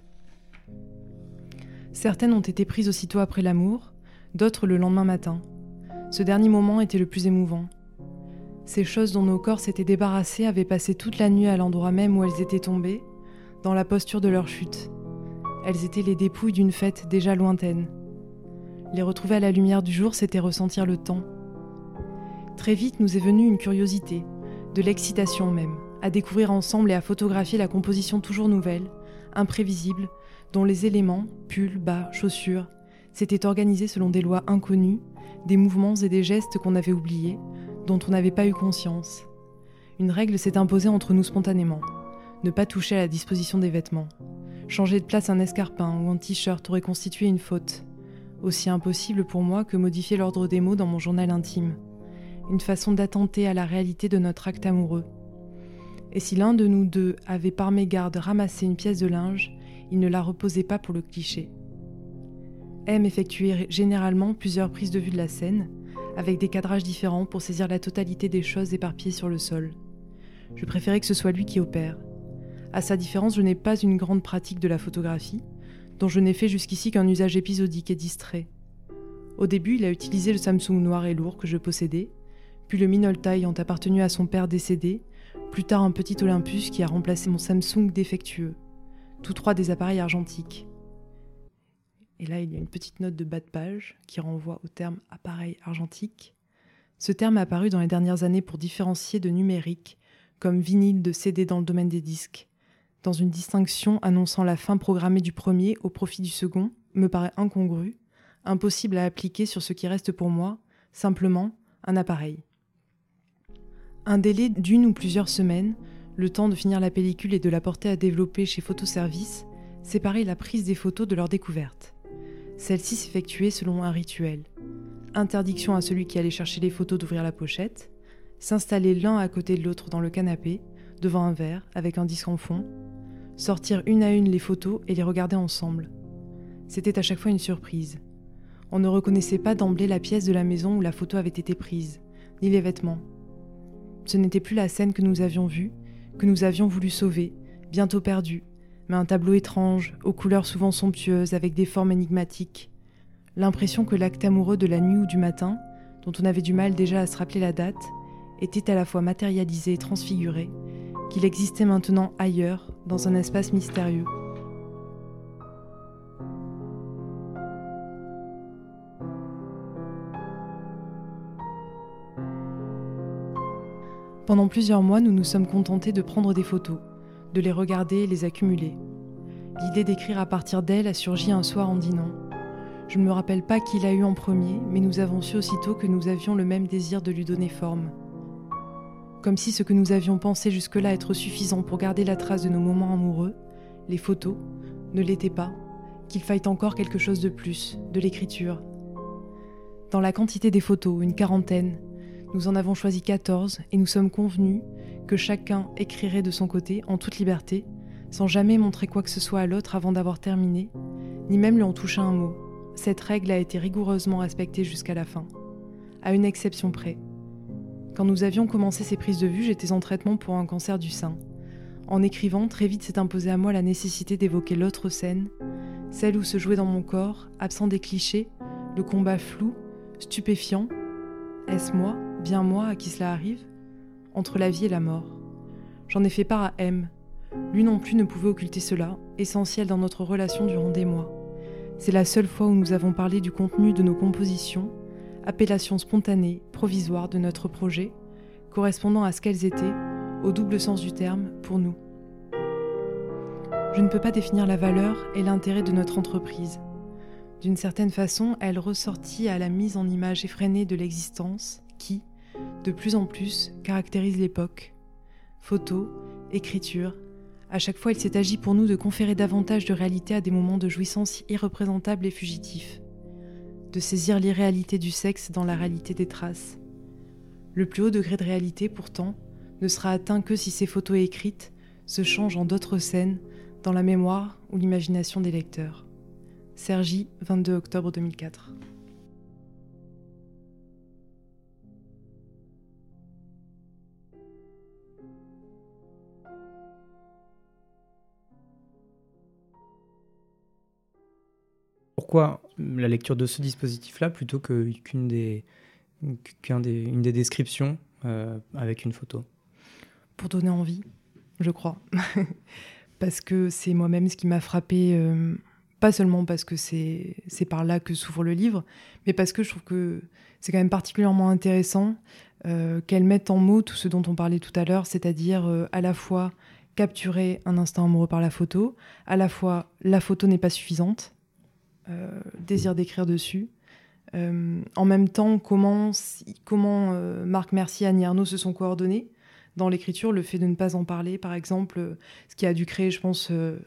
Certaines ont été prises aussitôt après l'amour, d'autres le lendemain matin. Ce dernier moment était le plus émouvant. Ces choses dont nos corps s'étaient débarrassés avaient passé toute la nuit à l'endroit même où elles étaient tombées, dans la posture de leur chute. Elles étaient les dépouilles d'une fête déjà lointaine. Les retrouver à la lumière du jour, c'était ressentir le temps. Très vite nous est venue une curiosité, de l'excitation même, à découvrir ensemble et à photographier la composition toujours nouvelle, imprévisible, dont les éléments, pulls, bas, chaussures, s'étaient organisés selon des lois inconnues, des mouvements et des gestes qu'on avait oubliés, dont on n'avait pas eu conscience. Une règle s'est imposée entre nous spontanément ne pas toucher à la disposition des vêtements. Changer de place un escarpin ou un t-shirt aurait constitué une faute, aussi impossible pour moi que modifier l'ordre des mots dans mon journal intime une façon d'attenter à la réalité de notre acte amoureux. Et si l'un de nous deux avait par mégarde ramassé une pièce de linge, il ne la reposait pas pour le cliché. M effectuait généralement plusieurs prises de vue de la scène, avec des cadrages différents pour saisir la totalité des choses éparpillées sur le sol. Je préférais que ce soit lui qui opère. À sa différence, je n'ai pas une grande pratique de la photographie, dont je n'ai fait jusqu'ici qu'un usage épisodique et distrait. Au début, il a utilisé le Samsung noir et lourd que je possédais, puis le Minolta ayant appartenu à son père décédé, plus tard un petit Olympus qui a remplacé mon Samsung défectueux, tous trois des appareils argentiques. Et là, il y a une petite note de bas de page qui renvoie au terme appareil argentique. Ce terme est apparu dans les dernières années pour différencier de numérique, comme vinyle de CD dans le domaine des disques. Dans une distinction annonçant la fin programmée du premier au profit du second, me paraît incongru, impossible à appliquer sur ce qui reste pour moi, simplement un appareil. Un délai d'une ou plusieurs semaines, le temps de finir la pellicule et de la porter à développer chez Photoservice, séparait la prise des photos de leur découverte. Celle-ci s'effectuait selon un rituel. Interdiction à celui qui allait chercher les photos d'ouvrir la pochette, s'installer l'un à côté de l'autre dans le canapé, devant un verre, avec un disque en fond, sortir une à une les photos et les regarder ensemble. C'était à chaque fois une surprise. On ne reconnaissait pas d'emblée la pièce de la maison où la photo avait été prise, ni les vêtements, ce n'était plus la scène que nous avions vue, que nous avions voulu sauver, bientôt perdue, mais un tableau étrange, aux couleurs souvent somptueuses, avec des formes énigmatiques. L'impression que l'acte amoureux de la nuit ou du matin, dont on avait du mal déjà à se rappeler la date, était à la fois matérialisé et transfiguré, qu'il existait maintenant ailleurs, dans un espace mystérieux. Pendant plusieurs mois, nous nous sommes contentés de prendre des photos, de les regarder et les accumuler. L'idée d'écrire à partir d'elles a surgi un soir en dînant. Je ne me rappelle pas qui l'a eu en premier, mais nous avons su aussitôt que nous avions le même désir de lui donner forme. Comme si ce que nous avions pensé jusque-là être suffisant pour garder la trace de nos moments amoureux, les photos, ne l'étaient pas, qu'il faille encore quelque chose de plus, de l'écriture. Dans la quantité des photos, une quarantaine, nous en avons choisi 14 et nous sommes convenus que chacun écrirait de son côté en toute liberté, sans jamais montrer quoi que ce soit à l'autre avant d'avoir terminé, ni même lui en toucher un mot. Cette règle a été rigoureusement respectée jusqu'à la fin, à une exception près. Quand nous avions commencé ces prises de vue, j'étais en traitement pour un cancer du sein. En écrivant, très vite s'est imposée à moi la nécessité d'évoquer l'autre scène, celle où se jouait dans mon corps, absent des clichés, le combat flou, stupéfiant. Est-ce moi, bien moi, à qui cela arrive? Entre la vie et la mort. J'en ai fait part à M. Lui non plus ne pouvait occulter cela, essentiel dans notre relation durant des mois. C'est la seule fois où nous avons parlé du contenu de nos compositions, appellation spontanée, provisoire de notre projet, correspondant à ce qu'elles étaient, au double sens du terme, pour nous. Je ne peux pas définir la valeur et l'intérêt de notre entreprise. D'une certaine façon, elle ressortit à la mise en image effrénée de l'existence qui, de plus en plus, caractérise l'époque. Photos, écriture, à chaque fois il s'est agi pour nous de conférer davantage de réalité à des moments de jouissance irreprésentables et fugitifs, de saisir l'irréalité du sexe dans la réalité des traces. Le plus haut degré de réalité, pourtant, ne sera atteint que si ces photos écrites se changent en d'autres scènes dans la mémoire ou l'imagination des lecteurs. Sergi, 22 octobre 2004. Pourquoi la lecture de ce dispositif-là plutôt qu'une des, descriptions euh, avec une photo? Pour donner envie, je crois. parce que c'est moi-même ce qui m'a frappé, euh, pas seulement parce que c'est par là que s'ouvre le livre, mais parce que je trouve que c'est quand même particulièrement intéressant euh, qu'elle mette en mots tout ce dont on parlait tout à l'heure, c'est-à-dire à la fois capturer un instant amoureux par la photo, à la fois la photo n'est pas suffisante, désir d'écrire dessus, en même temps comment, comment Marc Mercier et Annie Arnaud se sont coordonnés, dans l'écriture, le fait de ne pas en parler, par exemple, ce qui a dû créer, je pense, euh,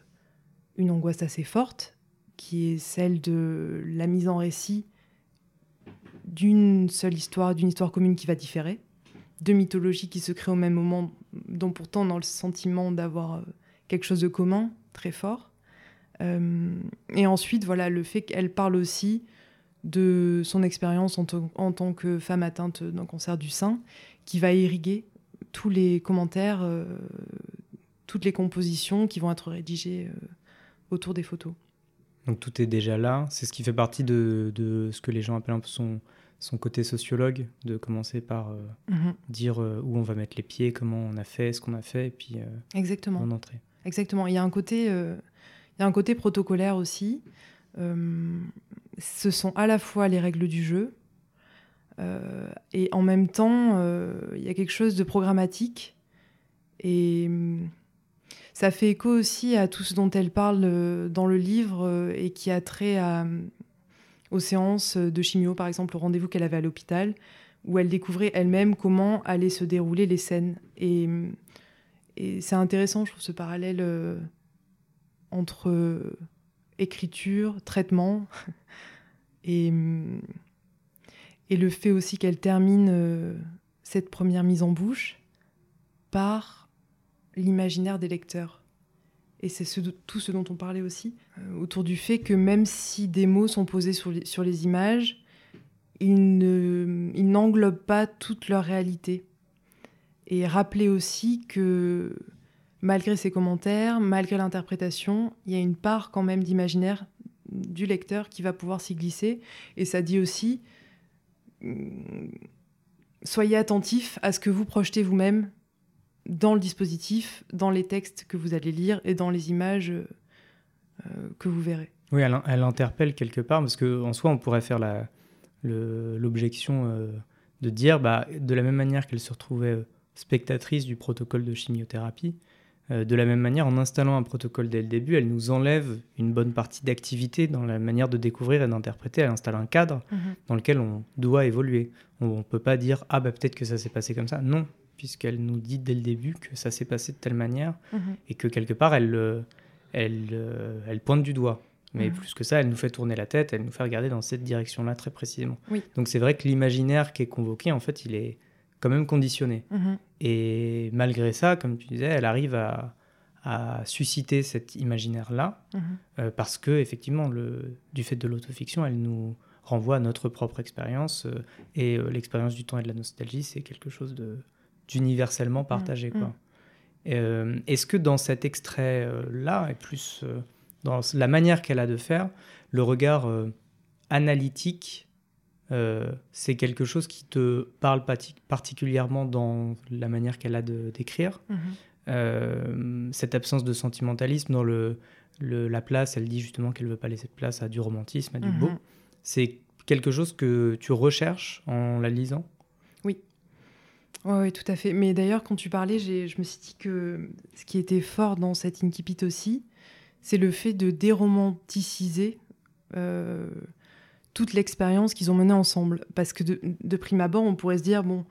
une angoisse assez forte, qui est celle de la mise en récit d'une seule histoire, d'une histoire commune qui va différer, deux mythologies qui se créent au même moment, dont pourtant on a le sentiment d'avoir euh, quelque chose de commun, très fort. Euh, et ensuite, voilà, le fait qu'elle parle aussi de son expérience en, en, tant que femme atteinte d'un cancer du sein, qui va irriguer tous les commentaires, euh, toutes les compositions qui vont être rédigées euh, autour des photos. Donc tout est déjà là. C'est ce qui fait partie de, ce que les gens appellent un peu son, son côté sociologue, de commencer par euh, mhm. dire où on va mettre les pieds, comment on a fait, ce qu'on a fait, et puis Exactement. en entrer. Exactement. Il y a un côté, il y a un côté protocolaire aussi. ce sont à la fois les règles du jeu, euh, et en même temps, euh, il y a quelque chose de programmatique. Et ça fait écho aussi à tout ce dont elle parle euh, dans le livre et qui a trait aux séances de chimio, par exemple, au rendez-vous qu'elle avait à l'hôpital, où elle découvrait elle-même comment allaient se dérouler les scènes. Et c'est intéressant, je trouve, ce parallèle entre écriture, traitement et le fait aussi qu'elle termine euh, cette première mise en bouche par l'imaginaire des lecteurs. Et c'est tout ce dont on parlait aussi, euh, autour du fait que même si des mots sont posés sur les, sur les images, ils n'englobent pas toute leur réalité. Et rappeler aussi que malgré ces commentaires, malgré l'interprétation, il y a une part quand même d'imaginaire du lecteur qui va pouvoir s'y glisser. Et ça dit aussi soyez attentif à ce que vous projetez vous-même dans le dispositif, dans les textes que vous allez lire et dans les images euh, que vous verrez. Oui, elle, interpelle quelque part, parce qu'en soi, on pourrait faire l'objection euh, de dire, bah, de la même manière qu'elle se retrouvait euh, spectatrice du protocole de chimiothérapie, de la même manière, en installant un protocole dès le début, elle nous enlève une bonne partie d'activité dans la manière de découvrir et d'interpréter. Elle installe un cadre mhm. dans lequel on doit évoluer. On ne peut pas dire ah bah peut-être que ça s'est passé comme ça. Non, puisqu'elle nous dit dès le début que ça s'est passé de telle manière mhm. et que quelque part elle, euh, elle, euh, elle pointe du doigt. Mais mhm. plus que ça, elle nous fait tourner la tête, elle nous fait regarder dans cette direction-là très précisément. Donc c'est vrai que l'imaginaire qui est convoqué, en fait, il est quand même conditionnée. Mhm. Et malgré ça, comme tu disais, elle arrive à, susciter cet imaginaire-là, mhm. euh, parce que effectivement, le, du fait de l'autofiction, elle nous renvoie à notre propre expérience, euh, et euh, l'expérience du temps et de la nostalgie, c'est quelque chose d'universellement partagé. Mhm. Est-ce que dans cet extrait-là, et plus dans la manière qu'elle a de faire, le regard analytique, euh, c'est quelque chose qui te parle particulièrement dans la manière qu'elle a d'écrire. Mhm. Euh, cette absence de sentimentalisme dans le, la place, elle dit justement qu'elle veut pas laisser de place à du romantisme, à du beau. Mhm. C'est quelque chose que tu recherches en la lisant? Oui. Oui, tout à fait. Mais d'ailleurs, quand tu parlais, je me suis dit que ce qui était fort dans cette incipit aussi, c'est le fait de déromanticiser euh, toute l'expérience qu'ils ont menée ensemble. Parce que de, prime abord, on pourrait se dire, bon,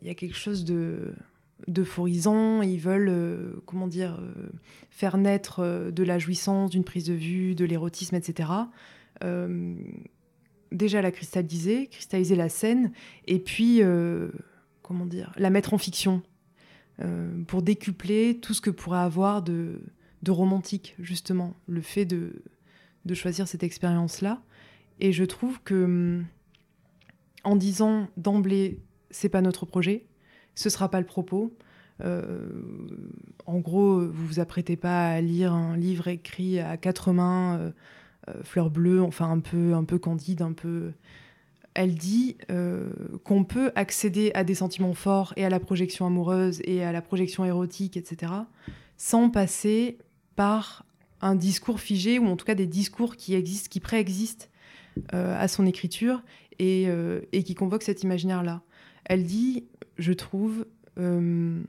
il y a quelque chose de d'euphorisant, ils veulent, euh, comment dire, euh, faire naître de la jouissance, d'une prise de vue, de l'érotisme, etc. déjà la cristalliser, cristalliser la scène, et puis, comment dire, la mettre en fiction, pour décupler tout ce que pourrait avoir de, romantique, justement, le fait de, de choisir cette expérience-là. Et je trouve que hum, en disant d'emblée, c'est pas notre projet, ce sera pas le propos. Euh, en gros, vous vous apprêtez pas à lire un livre écrit à quatre mains, euh, euh, fleur bleue, enfin un peu, un peu candide, un peu. Elle dit qu'on peut accéder à des sentiments forts et à la projection amoureuse et à la projection érotique, etc., sans passer par un discours figé ou en tout cas des discours qui existent, qui préexistent à son écriture euh, et, qui convoque cet imaginaire-là. Elle dit, je trouve, euh,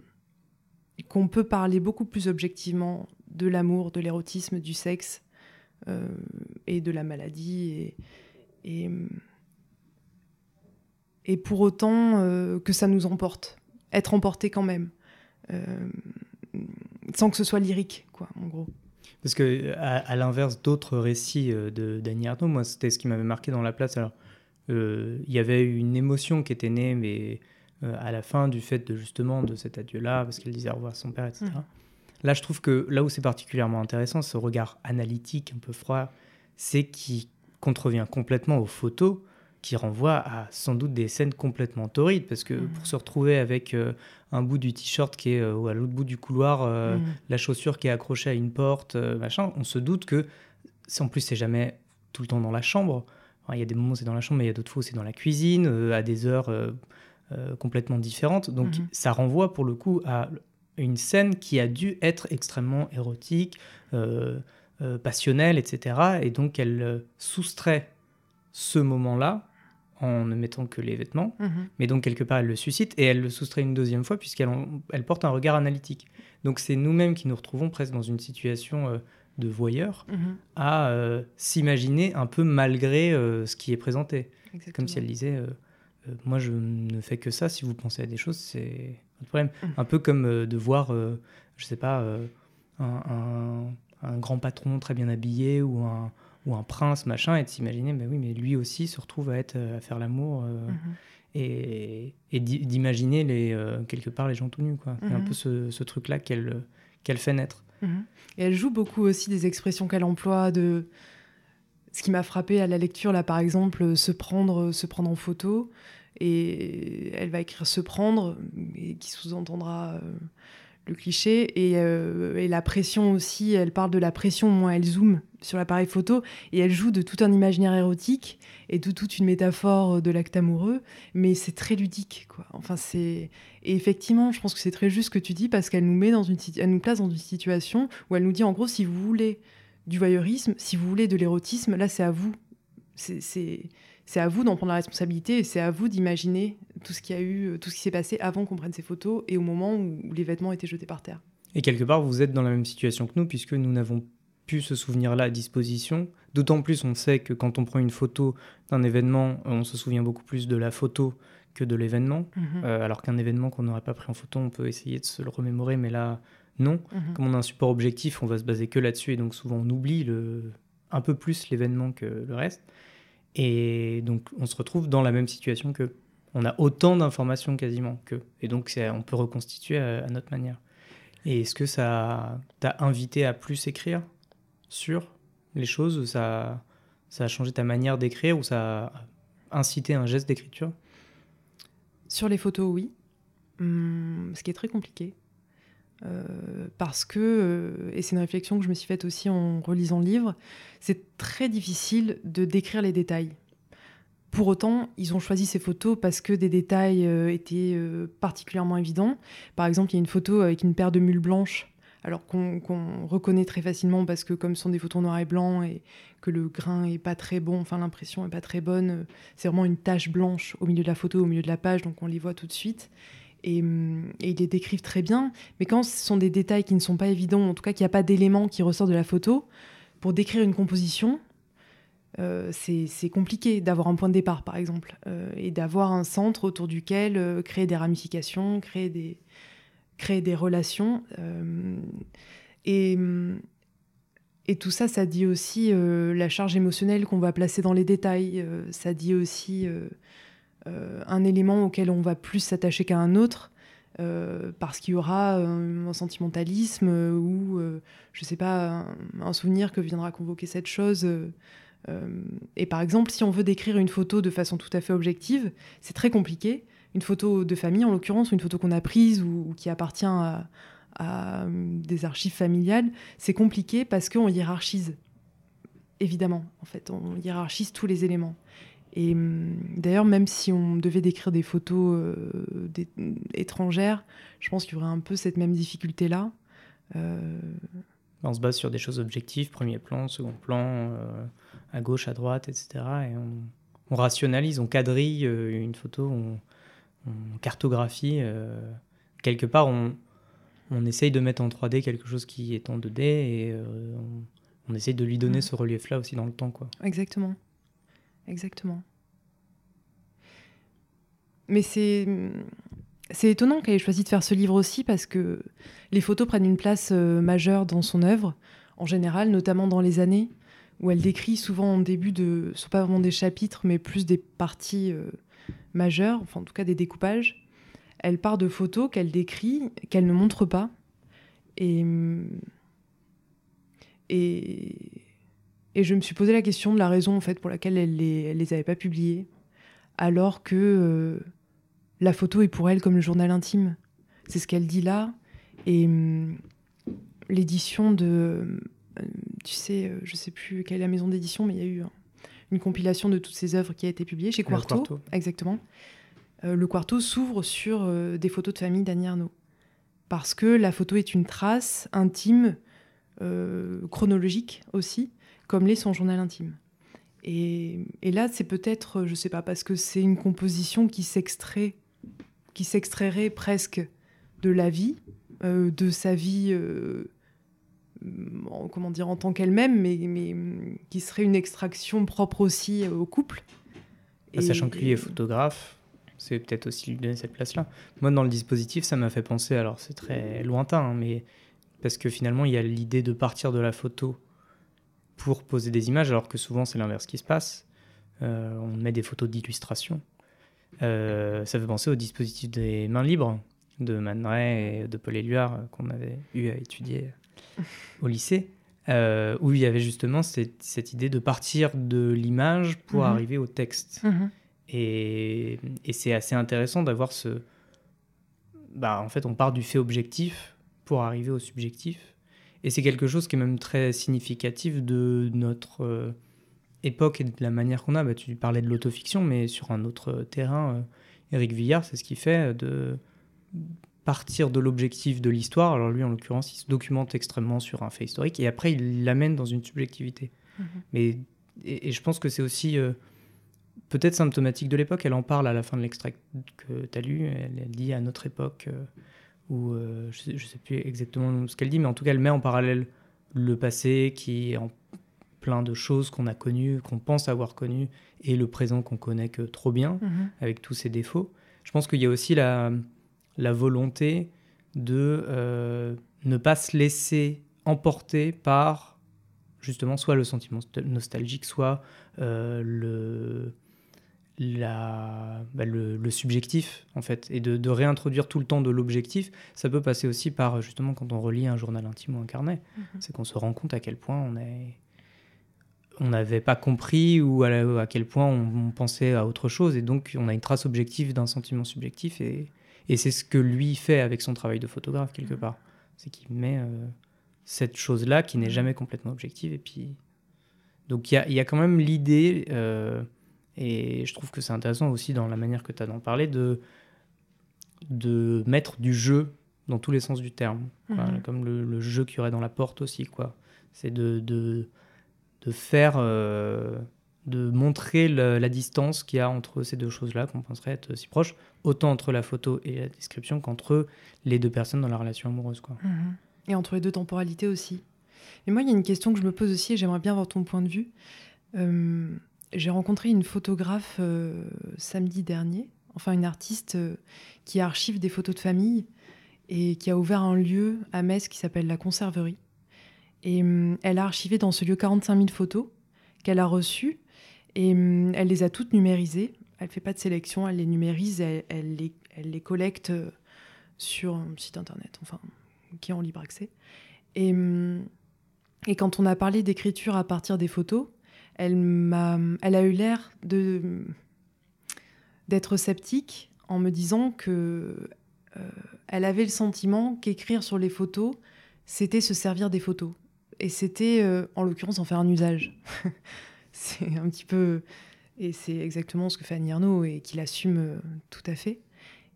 qu'on peut parler beaucoup plus objectivement de l'amour, de l'érotisme, du sexe et de la maladie et, et, pour autant que ça nous emporte, être emporté quand même, sans que ce soit lyrique, quoi, en gros. Parce que, à, l'inverse d'autres récits euh, de Danny Arnaud, moi, c'était ce qui m'avait marqué dans la place. Alors, euh, il y avait une émotion qui était née, mais euh, à la fin du fait de justement de cet adieu-là, parce qu'elle disait au revoir à son père, etc. Mmh. Là, je trouve que là où c'est particulièrement intéressant, ce regard analytique, un peu froid, c'est qui contrevient complètement aux photos qui renvoie à sans doute des scènes complètement torrides, parce que mmh. pour se retrouver avec euh, un bout du t-shirt qui est euh, à l'autre bout du couloir, euh, mmh. la chaussure qui est accrochée à une porte, machin, on se doute que, en plus c'est jamais tout le temps dans la chambre, il y a des moments où c'est dans la chambre, mais il y a d'autres fois où c'est dans la cuisine, à des heures complètement différentes, donc mmh. ça renvoie pour le coup à une scène qui a dû être extrêmement érotique, passionnelle, etc. Et donc elle soustrait ce moment-là en ne mettant que les vêtements. Mhm. Mais donc, quelque part, elle le suscite et elle le soustrait une deuxième fois puisqu'elle elle porte un regard analytique. Donc, c'est nous-mêmes qui nous retrouvons presque dans une situation euh, de voyeur mhm. à euh, s'imaginer un peu malgré euh, ce qui est présenté. Comme si elle disait Moi, je ne fais que ça. Si vous pensez à des choses, c'est un problème. Mhm. Un peu comme de voir, je sais pas, un, un, grand patron très bien habillé ou un ou un prince, machin, et de s'imaginer, ben oui, mais lui aussi se retrouve à, être, à faire l'amour euh, mhm. et, et d'imaginer les, euh, quelque part les gens tout nus. Quoi. C'est un mhm. peu ce, ce truc-là qu'elle qu'elle fait naître. Mhm. Et elle joue beaucoup aussi des expressions qu'elle emploie, de ce qui m'a frappé à la lecture, là par exemple, se prendre, se prendre en photo, et elle va écrire se prendre, et qui sous-entendra euh, le cliché euh, et, la pression aussi. Elle parle de la pression, moins elle zoome sur l'appareil photo et elle joue de tout un imaginaire érotique et de toute une métaphore de l'acte amoureux, mais c'est très ludique, quoi. Enfin, c'est effectivement, je pense que c'est très juste ce que tu dis parce qu'elle nous met dans une, nous place dans une situation où elle nous dit en gros, si vous voulez du voyeurisme, si vous voulez de l'érotisme, là, c'est à vous. C'est c'est à vous d'en prendre la responsabilité et c'est à vous d'imaginer tout ce qui a eu, euh, tout ce qui s'est passé avant qu'on prenne ces photos et au moment où les vêtements étaient jetés par terre. Et quelque part, vous êtes dans la même situation que nous puisque nous n'avons plus ce souvenir-là à disposition. D'autant plus, on sait que quand on prend une photo d'un événement, on se souvient beaucoup plus de la photo que de l'événement. Mhm. Euh, alors qu'un événement qu'on n'aurait pas pris en photo, on peut essayer de se le remémorer, mais là, non. Mhm. Comme on a un support objectif, on va se baser que là-dessus et donc souvent on oublie le... un peu plus l'événement que le reste. Et donc, on se retrouve dans la même situation que On a autant d'informations quasiment que Et donc, on peut reconstituer à, notre manière. Et est-ce que ça t'a invité à plus écrire sur les choses? Ça, ça a changé ta manière d'écrire ou ça a incité un geste d'écriture? Sur les photos, oui. Hum, ce qui est très compliqué. Parce que, et c'est une réflexion que je me suis faite aussi en relisant le livre, c'est très difficile de décrire les détails. Pour autant, ils ont choisi ces photos parce que des détails étaient particulièrement évidents. Par exemple, il y a une photo avec une paire de mules blanches alors qu'on reconnaît très facilement parce que comme ce sont des photos noir et blanc et que le grain est pas très bon, enfin l'impression est pas très bonne, euh, c'est vraiment une tache blanche au milieu de la photo, au milieu de la page, donc on les voit tout de suite. Et, ils les décrivent très bien. Mais quand ce sont des détails qui ne sont pas évidents, en tout cas qu'il n'y a pas d'éléments qui ressortent de la photo, pour décrire une composition, euh, c'est compliqué d'avoir un point de départ, par exemple, euh, et d'avoir un centre autour duquel créer des ramifications, créer des, relations. Euh, et, tout ça, ça dit aussi euh, la charge émotionnelle qu'on va placer dans les détails. Euh, ça dit aussi un élément auquel on va plus s'attacher qu'à un autre. parce qu'il y aura un sentimentalisme ou, je sais pas, un, souvenir que viendra convoquer cette chose. et par exemple, si on veut décrire une photo de façon tout à fait objective, c'est très compliqué une photo de famille en l'occurrence, une photo qu'on a prise ou, qui appartient à, euh, des archives familiales, c'est compliqué parce qu'on hiérarchise. Évidemment, en fait, on hiérarchise tous les éléments. Et hum, d'ailleurs, même si on devait décrire des photos euh, étrangères, je pense qu'il y aurait un peu cette même difficulté-là. Euh, on se base sur des choses objectives, premier plan, second plan, à gauche, à droite, etc. Et on, on rationalise, on quadrille une photo, on, on cartographie. Euh, quelque part, on, on essaye de mettre en 3D quelque chose qui est en 2D et euh, on, essaye de lui donner ce relief-là aussi dans le temps. Quoi. Exactement. Exactement. Mais c'est. C'est étonnant qu'elle ait choisi de faire ce livre aussi parce que les photos prennent une place euh, majeure dans son œuvre, en général, notamment dans les années où elle décrit souvent en début de, ce sont pas vraiment des chapitres, mais plus des parties majeures, enfin en tout cas des découpages, elle part de photos qu'elle décrit, qu'elle ne montre pas. Et, et, et, je me suis posé la question de la raison en fait pour laquelle elle les, les avait pas publiées, alors que euh, la photo est pour elle comme le journal intime. C'est ce qu'elle dit là. Et l'édition de, euh, tu sais, euh, je sais plus quelle est la maison d'édition, mais il y a eu une compilation de toutes ses œuvres qui a été publiée chez Quarto. Exactement. Euh, le Quarto s'ouvre sur des photos de famille d'Annie Arnaud. Parce que la photo est une trace intime, chronologique aussi, comme l'est son journal intime. Et, et là, c'est peut-être, je sais pas, parce que c'est une composition qui s'extrait, qui s'extrairait presque de la vie, de sa vie en, comment dire, en tant qu'elle-même, mais, mais qui serait une extraction propre aussi au couple. Bah, sachant que lui est photographe, c'est peut-être aussi lui donner cette place-là. Moi, dans le dispositif, ça m'a fait penser, alors c'est très lointain, hein, mais parce que finalement, il y a l'idée de partir de la photo pour poser des images, alors que souvent c'est l'inverse qui se passe. Euh, on met des photos d'illustration. Euh, ça fait penser au dispositif des mains libres de Man Ray et de Paul Éluard qu'on avait eu à étudier au lycée, euh, où il y avait justement cette, idée de partir de l'image pour mhm. arriver au texte. Mhm. Et, c'est assez intéressant d'avoir ce... Bah, en fait, on part du fait objectif pour arriver au subjectif. Et c'est quelque chose qui est même très significatif de notre euh, époque et de la manière qu'on a. Bah, tu parlais de l'autofiction, mais sur un autre terrain, Eric euh, Villard, c'est ce qu'il fait de partir de l'objectif de l'histoire. Alors lui, en l'occurrence, il se documente extrêmement sur un fait historique et après, il l'amène dans une subjectivité. Mhm. Mais, et, je pense que c'est aussi euh, peut-être symptomatique de l'époque. Elle en parle à la fin de l'extrait que tu as lu. Elle, dit à notre époque, euh, où euh, je ne sais, plus exactement ce qu'elle dit, mais en tout cas, elle met en parallèle le passé qui est en plein de choses qu'on a connues, qu'on pense avoir connues, et le présent qu'on connaît que trop bien, mhm. avec tous ses défauts. Je pense qu'il y a aussi la la volonté de euh, ne pas se laisser emporter par justement soit le sentiment nostalgique, soit euh, le, la, bah, le, subjectif en fait, et de, réintroduire tout le temps de l'objectif. Ça peut passer aussi par justement quand on relit un journal intime ou un carnet, mhm. c'est qu'on se rend compte à quel point on est on n'avait pas compris ou à, quel point on, on, pensait à autre chose et donc on a une trace objective d'un sentiment subjectif et, et c'est ce que lui fait avec son travail de photographe, quelque mm. part. C'est qu'il met cette chose-là qui n'est jamais complètement objective. Et puis, donc il y a, y a, quand même l'idée, et je trouve que c'est intéressant aussi dans la manière que tu as d'en parler, de, de mettre du jeu dans tous les sens du terme. Mhm. Comme le, jeu qu'il y aurait dans la porte aussi. quoi. C'est de, de, de, faire, euh, de montrer la distance qu'il y a entre ces deux choses-là, qu'on penserait être si proches, autant entre la photo et la description qu'entre les deux personnes dans la relation amoureuse. Quoi. Mhm. Et entre les deux temporalités aussi. Et moi, il y a une question que je me pose aussi, et j'aimerais bien avoir ton point de vue. Euh, j'ai rencontré une photographe euh, samedi dernier, enfin une artiste qui archive des photos de famille et qui a ouvert un lieu à Metz qui s'appelle la Conserverie. Et hum, elle a archivé dans ce lieu 45 000 photos qu'elle a reçues et hum, elle les a toutes numérisées. Elle fait pas de sélection, elle les numérise, elle, les, collecte euh, sur un site internet, enfin, qui est en libre accès. Et, et quand on a parlé d'écriture à partir des photos, elle, a eu l'air d'être sceptique en me disant que euh, elle avait le sentiment qu'écrire sur les photos, c'était se servir des photos. Et c'était, euh, en l'occurrence, en faire un usage. c'est un petit peu. Et c'est exactement ce que fait Annie Arnaud et qu'il assume euh, tout à fait.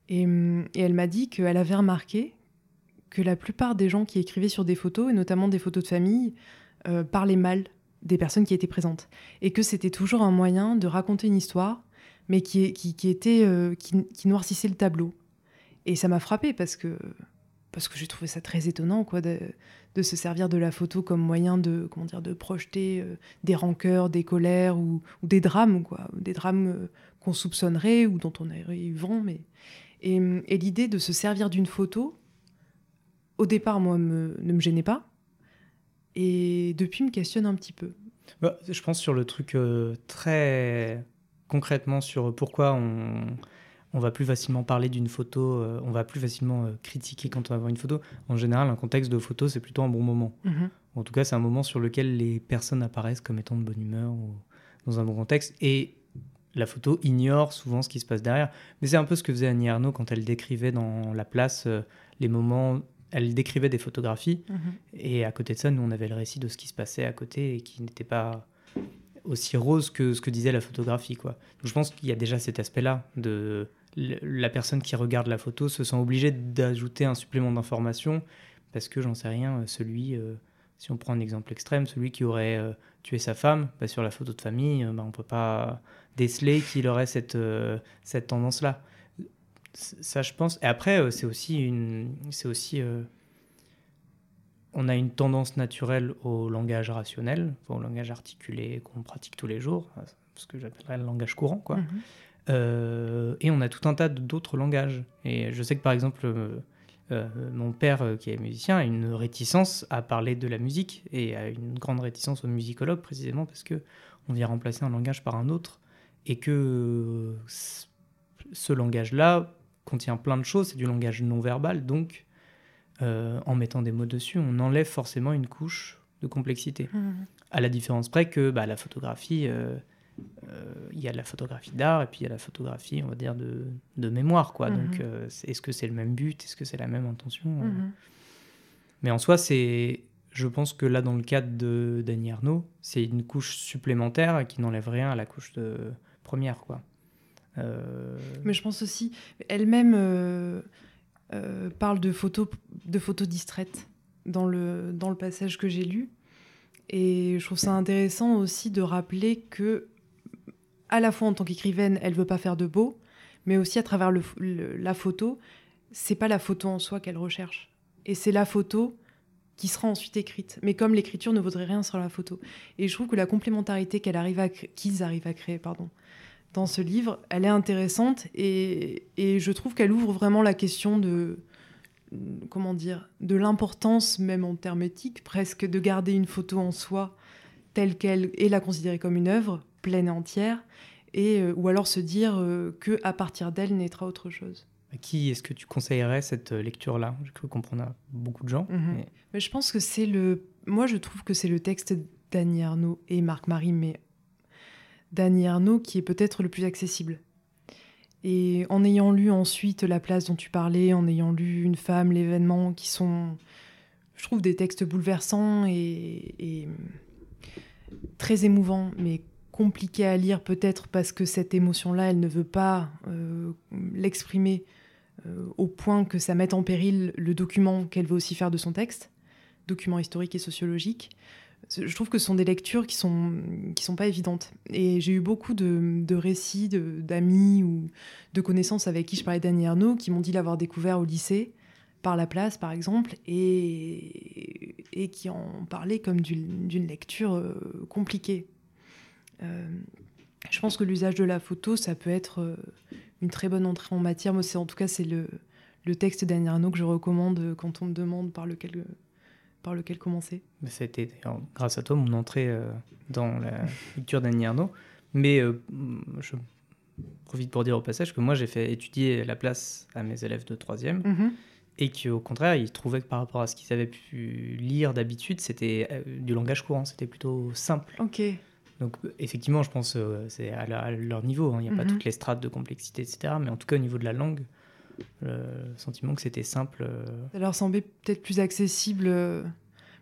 Et, elle m'a dit qu'elle avait remarqué que la plupart des gens qui écrivaient sur des photos, et notamment des photos de famille, parlaient mal des personnes qui étaient présentes. Et que c'était toujours un moyen de raconter une histoire, mais qui, qui, était, qui noircissait le tableau. Et ça m'a frappé parce que, parce que j'ai trouvé ça très étonnant quoi, de, de, se servir de la photo comme moyen de, comment dire, de projeter euh, des rancœurs, des colères ou, des drames, quoi, des drames euh, qu'on soupçonnerait ou dont on aurait eu vent. Mais... Et, et l'idée de se servir d'une photo, au départ, moi, ne me gênait pas. Et depuis, me questionne un petit peu. Bah, je pense sur le truc euh, très concrètement sur pourquoi on on va plus facilement parler d'une photo, euh, on va plus facilement euh, critiquer quand on va voir une photo. En général, un contexte de photo, c'est plutôt un bon moment. Mhm. En tout cas, c'est un moment sur lequel les personnes apparaissent comme étant de bonne humeur ou dans un bon contexte. Et la photo ignore souvent ce qui se passe derrière. Mais c'est un peu ce que faisait Annie Arnaud quand elle décrivait dans La Place euh, les moments. Elle décrivait des photographies. Mhm. Et à côté de ça, nous, on avait le récit de ce qui se passait à côté et qui n'était pas aussi rose que ce que disait la photographie. Quoi. Donc, je pense qu'il y a déjà cet aspect-là de la personne qui regarde la photo se sent obligée d'ajouter un supplément d'information parce que j'en sais rien, euh, celui, euh, si on prend un exemple extrême, celui qui aurait euh, tué sa femme, bah, sur la photo de famille, bah, on ne peut pas déceler qu'il aurait cette, cette tendance-là. Ça, je pense. Et après, c'est aussi une. C'est aussi. on a une tendance naturelle au langage rationnel, au langage articulé qu'on pratique tous les jours, ce que j'appellerais le langage courant, quoi. Euh, et on a tout un tas d'autres langages. Et je sais que par exemple, euh, euh, mon père, qui est musicien, a une réticence à parler de la musique et a une grande réticence aux musicologues précisément parce que on vient remplacer un langage par un autre et que ce langage-là contient plein de choses, c'est du langage non verbal, donc en mettant des mots dessus, on enlève forcément une couche de complexité. Mmh. À la différence près que bah, la photographie, euh, il y a la photographie d'art et puis il y a la photographie, on va dire, de, de mémoire. Quoi. Donc, mhm. euh, est-ce que c'est le même but? Est-ce que c'est la même intention? Euh? mhm. Mais en soi, c'est. Je pense que là, dans le cadre de Dany Arnaud, c'est une couche supplémentaire qui n'enlève rien à la couche de première, quoi. Mais je pense aussi, elle-même parle de photos, de photos distraites dans le, dans le passage que j'ai lu. Et je trouve ça intéressant aussi de rappeler que à la fois en tant qu'écrivaine, elle veut pas faire de beau, mais aussi à travers la photo, c'est pas la photo en soi qu'elle recherche. Et c'est la photo qui sera ensuite écrite. Mais comme l'écriture ne vaudrait rien sur la photo. Et je trouve que la complémentarité qu'elle arrive à qu'ils arrivent à créer, pardon, dans ce livre, elle est intéressante et, et je trouve qu'elle ouvre vraiment la question de comment dire de l'importance même en termes éthiques presque de garder une photo en soi telle qu'elle et la considérer comme une œuvre pleine et entière, et, euh, ou alors se dire euh, que à partir d'elle naîtra autre chose. À qui est-ce que tu conseillerais cette euh, lecture-là? J'ai cru comprendre à beaucoup de gens. Mhm. mais... je pense que c'est le. Moi, je trouve que c'est le texte d'Annie Arnaud et Marc-Marie, mais d'Annie Arnaud qui est peut-être le plus accessible. Et en ayant lu ensuite La place dont tu parlais, en ayant lu Une femme, l'événement, qui sont je trouve des textes bouleversants et, très émouvants, mais compliqués à lire peut-être parce que cette émotion-là, elle ne veut pas euh, l'exprimer euh, au point que ça mette en péril le document qu'elle veut aussi faire de son texte, document historique et sociologique. Je trouve que ce sont des lectures qui sont qui sont pas évidentes. Et j'ai eu beaucoup de, de récits d'amis ou de connaissances avec qui je parlais d'Annie Ernaux qui m'ont dit l'avoir découvert au lycée par la place, par exemple, et, et qui en parlaient comme d'une lecture euh, compliquée. Euh, je pense que l'usage de la photo, ça peut être euh, une très bonne entrée en matière. Moi, en tout cas, c'est le, le texte d'Annie Arnaud que je recommande quand on me demande par lequel, par lequel commencer? C'était grâce à toi mon entrée dans la lecture d'Annie Arnaud. Mais je profite pour dire au passage que moi, j'ai fait étudier la place à mes élèves de troisième. Mm et qu'au contraire, ils trouvaient que par rapport à ce qu'ils avaient pu lire d'habitude, c'était euh, du langage courant, c'était plutôt simple. Ok. Donc effectivement, je pense que euh, c'est à, leur niveau, hein. il n'y a pas mhm. toutes les strates de complexité, etc. Mais en tout cas, au niveau de la langue, le sentiment que c'était simple. Euh, Ça leur semblait peut-être plus accessible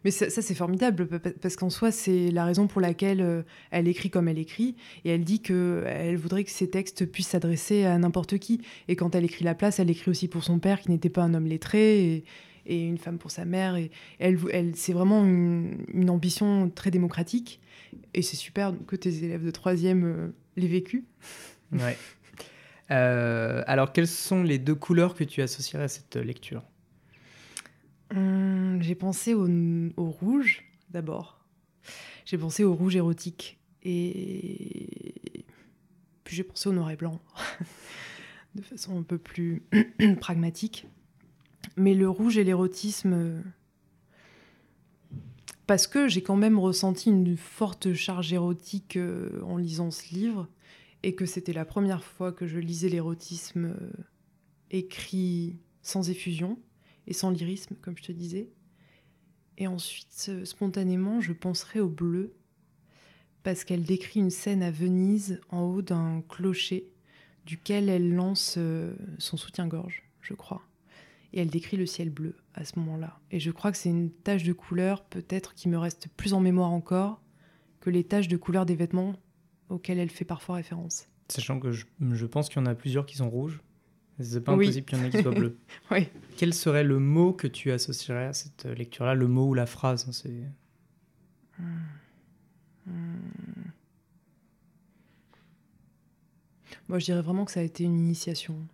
mais ça, c'est formidable, parce qu'en soi, c'est la raison pour laquelle euh, elle écrit comme elle écrit, et elle dit qu'elle voudrait que ses textes puissent s'adresser à n'importe qui. Et quand elle écrit La Place, elle écrit aussi pour son père, qui n'était pas un homme lettré, et, une femme pour sa mère. Et elle, elle, c'est vraiment une, ambition très démocratique, et c'est super que tes élèves de troisième euh, l'aient vécu. Ouais. Euh, alors, quelles sont les deux couleurs que tu associerais à cette lecture? Hum, j'ai pensé au, rouge d'abord. J'ai pensé au rouge érotique. Et puis j'ai pensé au noir et blanc, de façon un peu plus pragmatique. Mais le rouge et l'érotisme, parce que j'ai quand même ressenti une forte charge érotique euh, en lisant ce livre, et que c'était la première fois que je lisais l'érotisme euh, écrit sans effusion et sans lyrisme, comme je te disais. Et ensuite, spontanément, je penserai au bleu, parce qu'elle décrit une scène à Venise en haut d'un clocher, duquel elle lance euh, son soutien-gorge, je crois. Et elle décrit le ciel bleu à ce moment-là. Et je crois que c'est une tache de couleur, peut-être, qui me reste plus en mémoire encore que les taches de couleur des vêtements auxquels elle fait parfois référence. Sachant que je, je pense qu'il y en a plusieurs qui sont rouges. C'est pas impossible qu'il y en ait qui soient bleus. oui. Quel serait le mot que tu associerais à cette lecture-là Le mot ou la phrase hein, c'est... Moi, je dirais vraiment que ça a été une initiation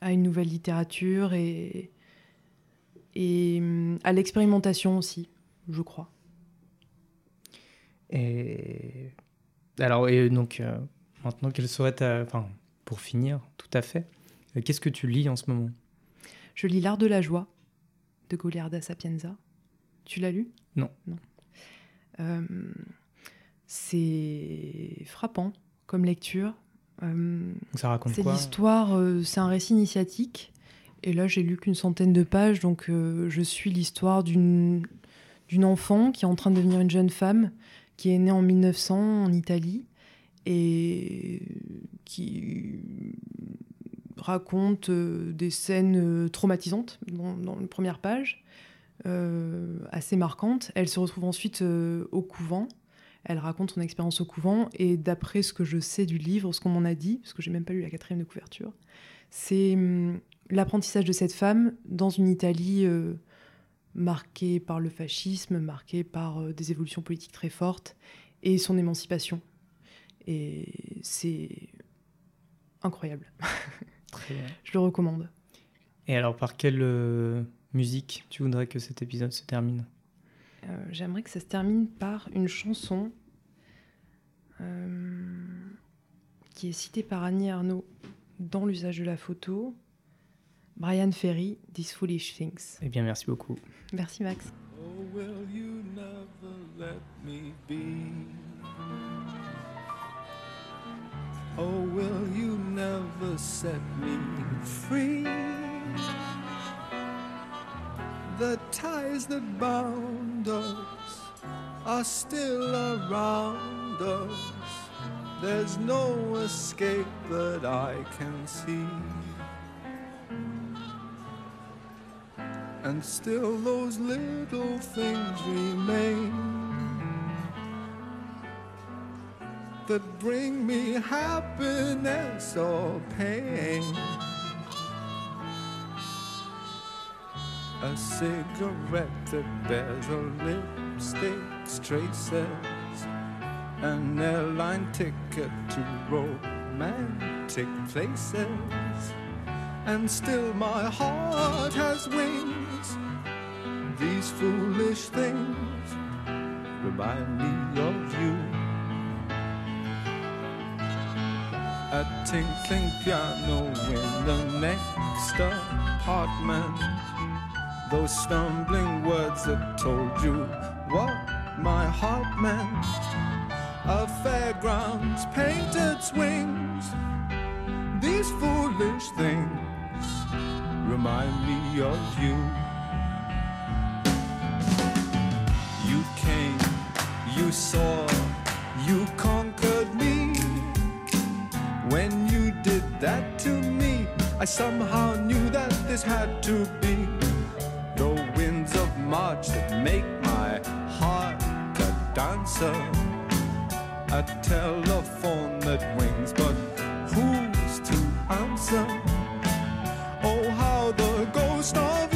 à une nouvelle littérature et, et hum, à l'expérimentation aussi, je crois. Et alors, et donc, euh, maintenant, quelle serait ta. Enfin, pour finir, tout à fait. Euh, qu'est-ce que tu lis en ce moment? Je lis L'art de la joie de Goliarda Sapienza. Tu l'as lu? Non. non. Euh, c'est frappant comme lecture. Ça raconte quoi? C'est l'histoire, c'est un récit initiatique. Et là, j'ai lu qu'une centaine de pages, donc je suis l'histoire d'une d'une enfant qui est en train de devenir une jeune femme, qui est née en 1900 en Italie et qui raconte euh, des scènes euh, traumatisantes dans, dans la première page, euh, assez marquantes. Elle se retrouve ensuite au couvent. Elle raconte son expérience au couvent et d'après ce que je sais du livre, ce qu'on m'en a dit, parce que j'ai même pas lu la quatrième de couverture, c'est hum, l'apprentissage de cette femme dans une Italie marquée par le fascisme, marquée par des évolutions politiques très fortes et son émancipation et c'est incroyable. Très bien. Je le recommande. Et alors, par quelle euh, musique tu voudrais que cet épisode se termine? Euh, J'aimerais que ça se termine par une chanson euh, qui est citée par Annie Arnaud dans l'usage de la photo. Brian Ferry, These Foolish Things. Eh bien, merci beaucoup. Merci, Max. Oh, will you never let me be? Oh, will you never set me free? The ties that bound us are still around us. There's no escape that I can see. And still those little things remain that bring me happiness or pain. A cigarette that bears a lipstick's traces, an airline ticket to romantic places, and still my heart has wings. These foolish things remind me of you. A tinkling piano in the next apartment. Those stumbling words that told you what my heart meant. A fairground's painted swings. These foolish things remind me of you. You saw, you conquered me. When you did that to me, I somehow knew that this had to be the winds of March that make my heart a dancer. A telephone that rings, but who's to answer? Oh, how the ghost of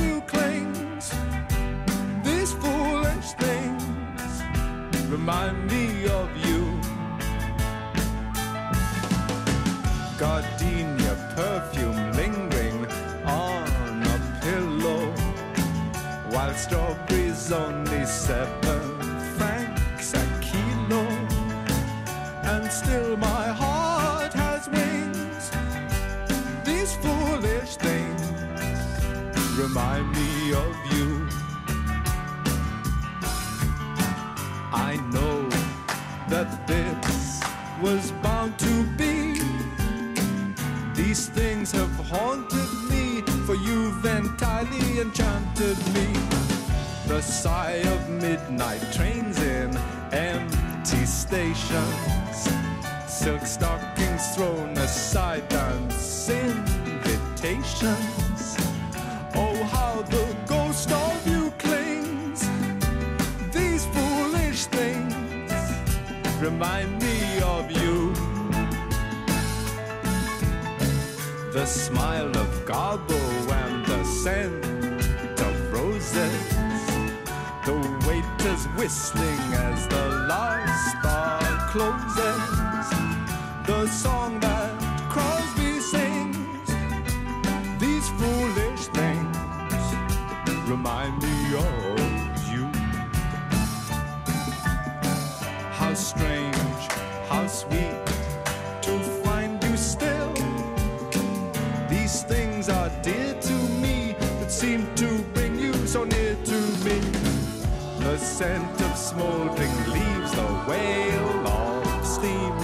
remind me of you. Gardenia perfume lingering on a pillow, while strawberries only seven haunted me, for you've entirely enchanted me. The sigh of midnight trains in empty stations, silk stockings thrown aside, dance invitations. Oh, how the ghost of you clings. These foolish things remind me The smile of Garbo and the scent of roses. The waiters whistling as the last bar closes. The song that so near to me. The scent of smoldering leaves, the wail of steam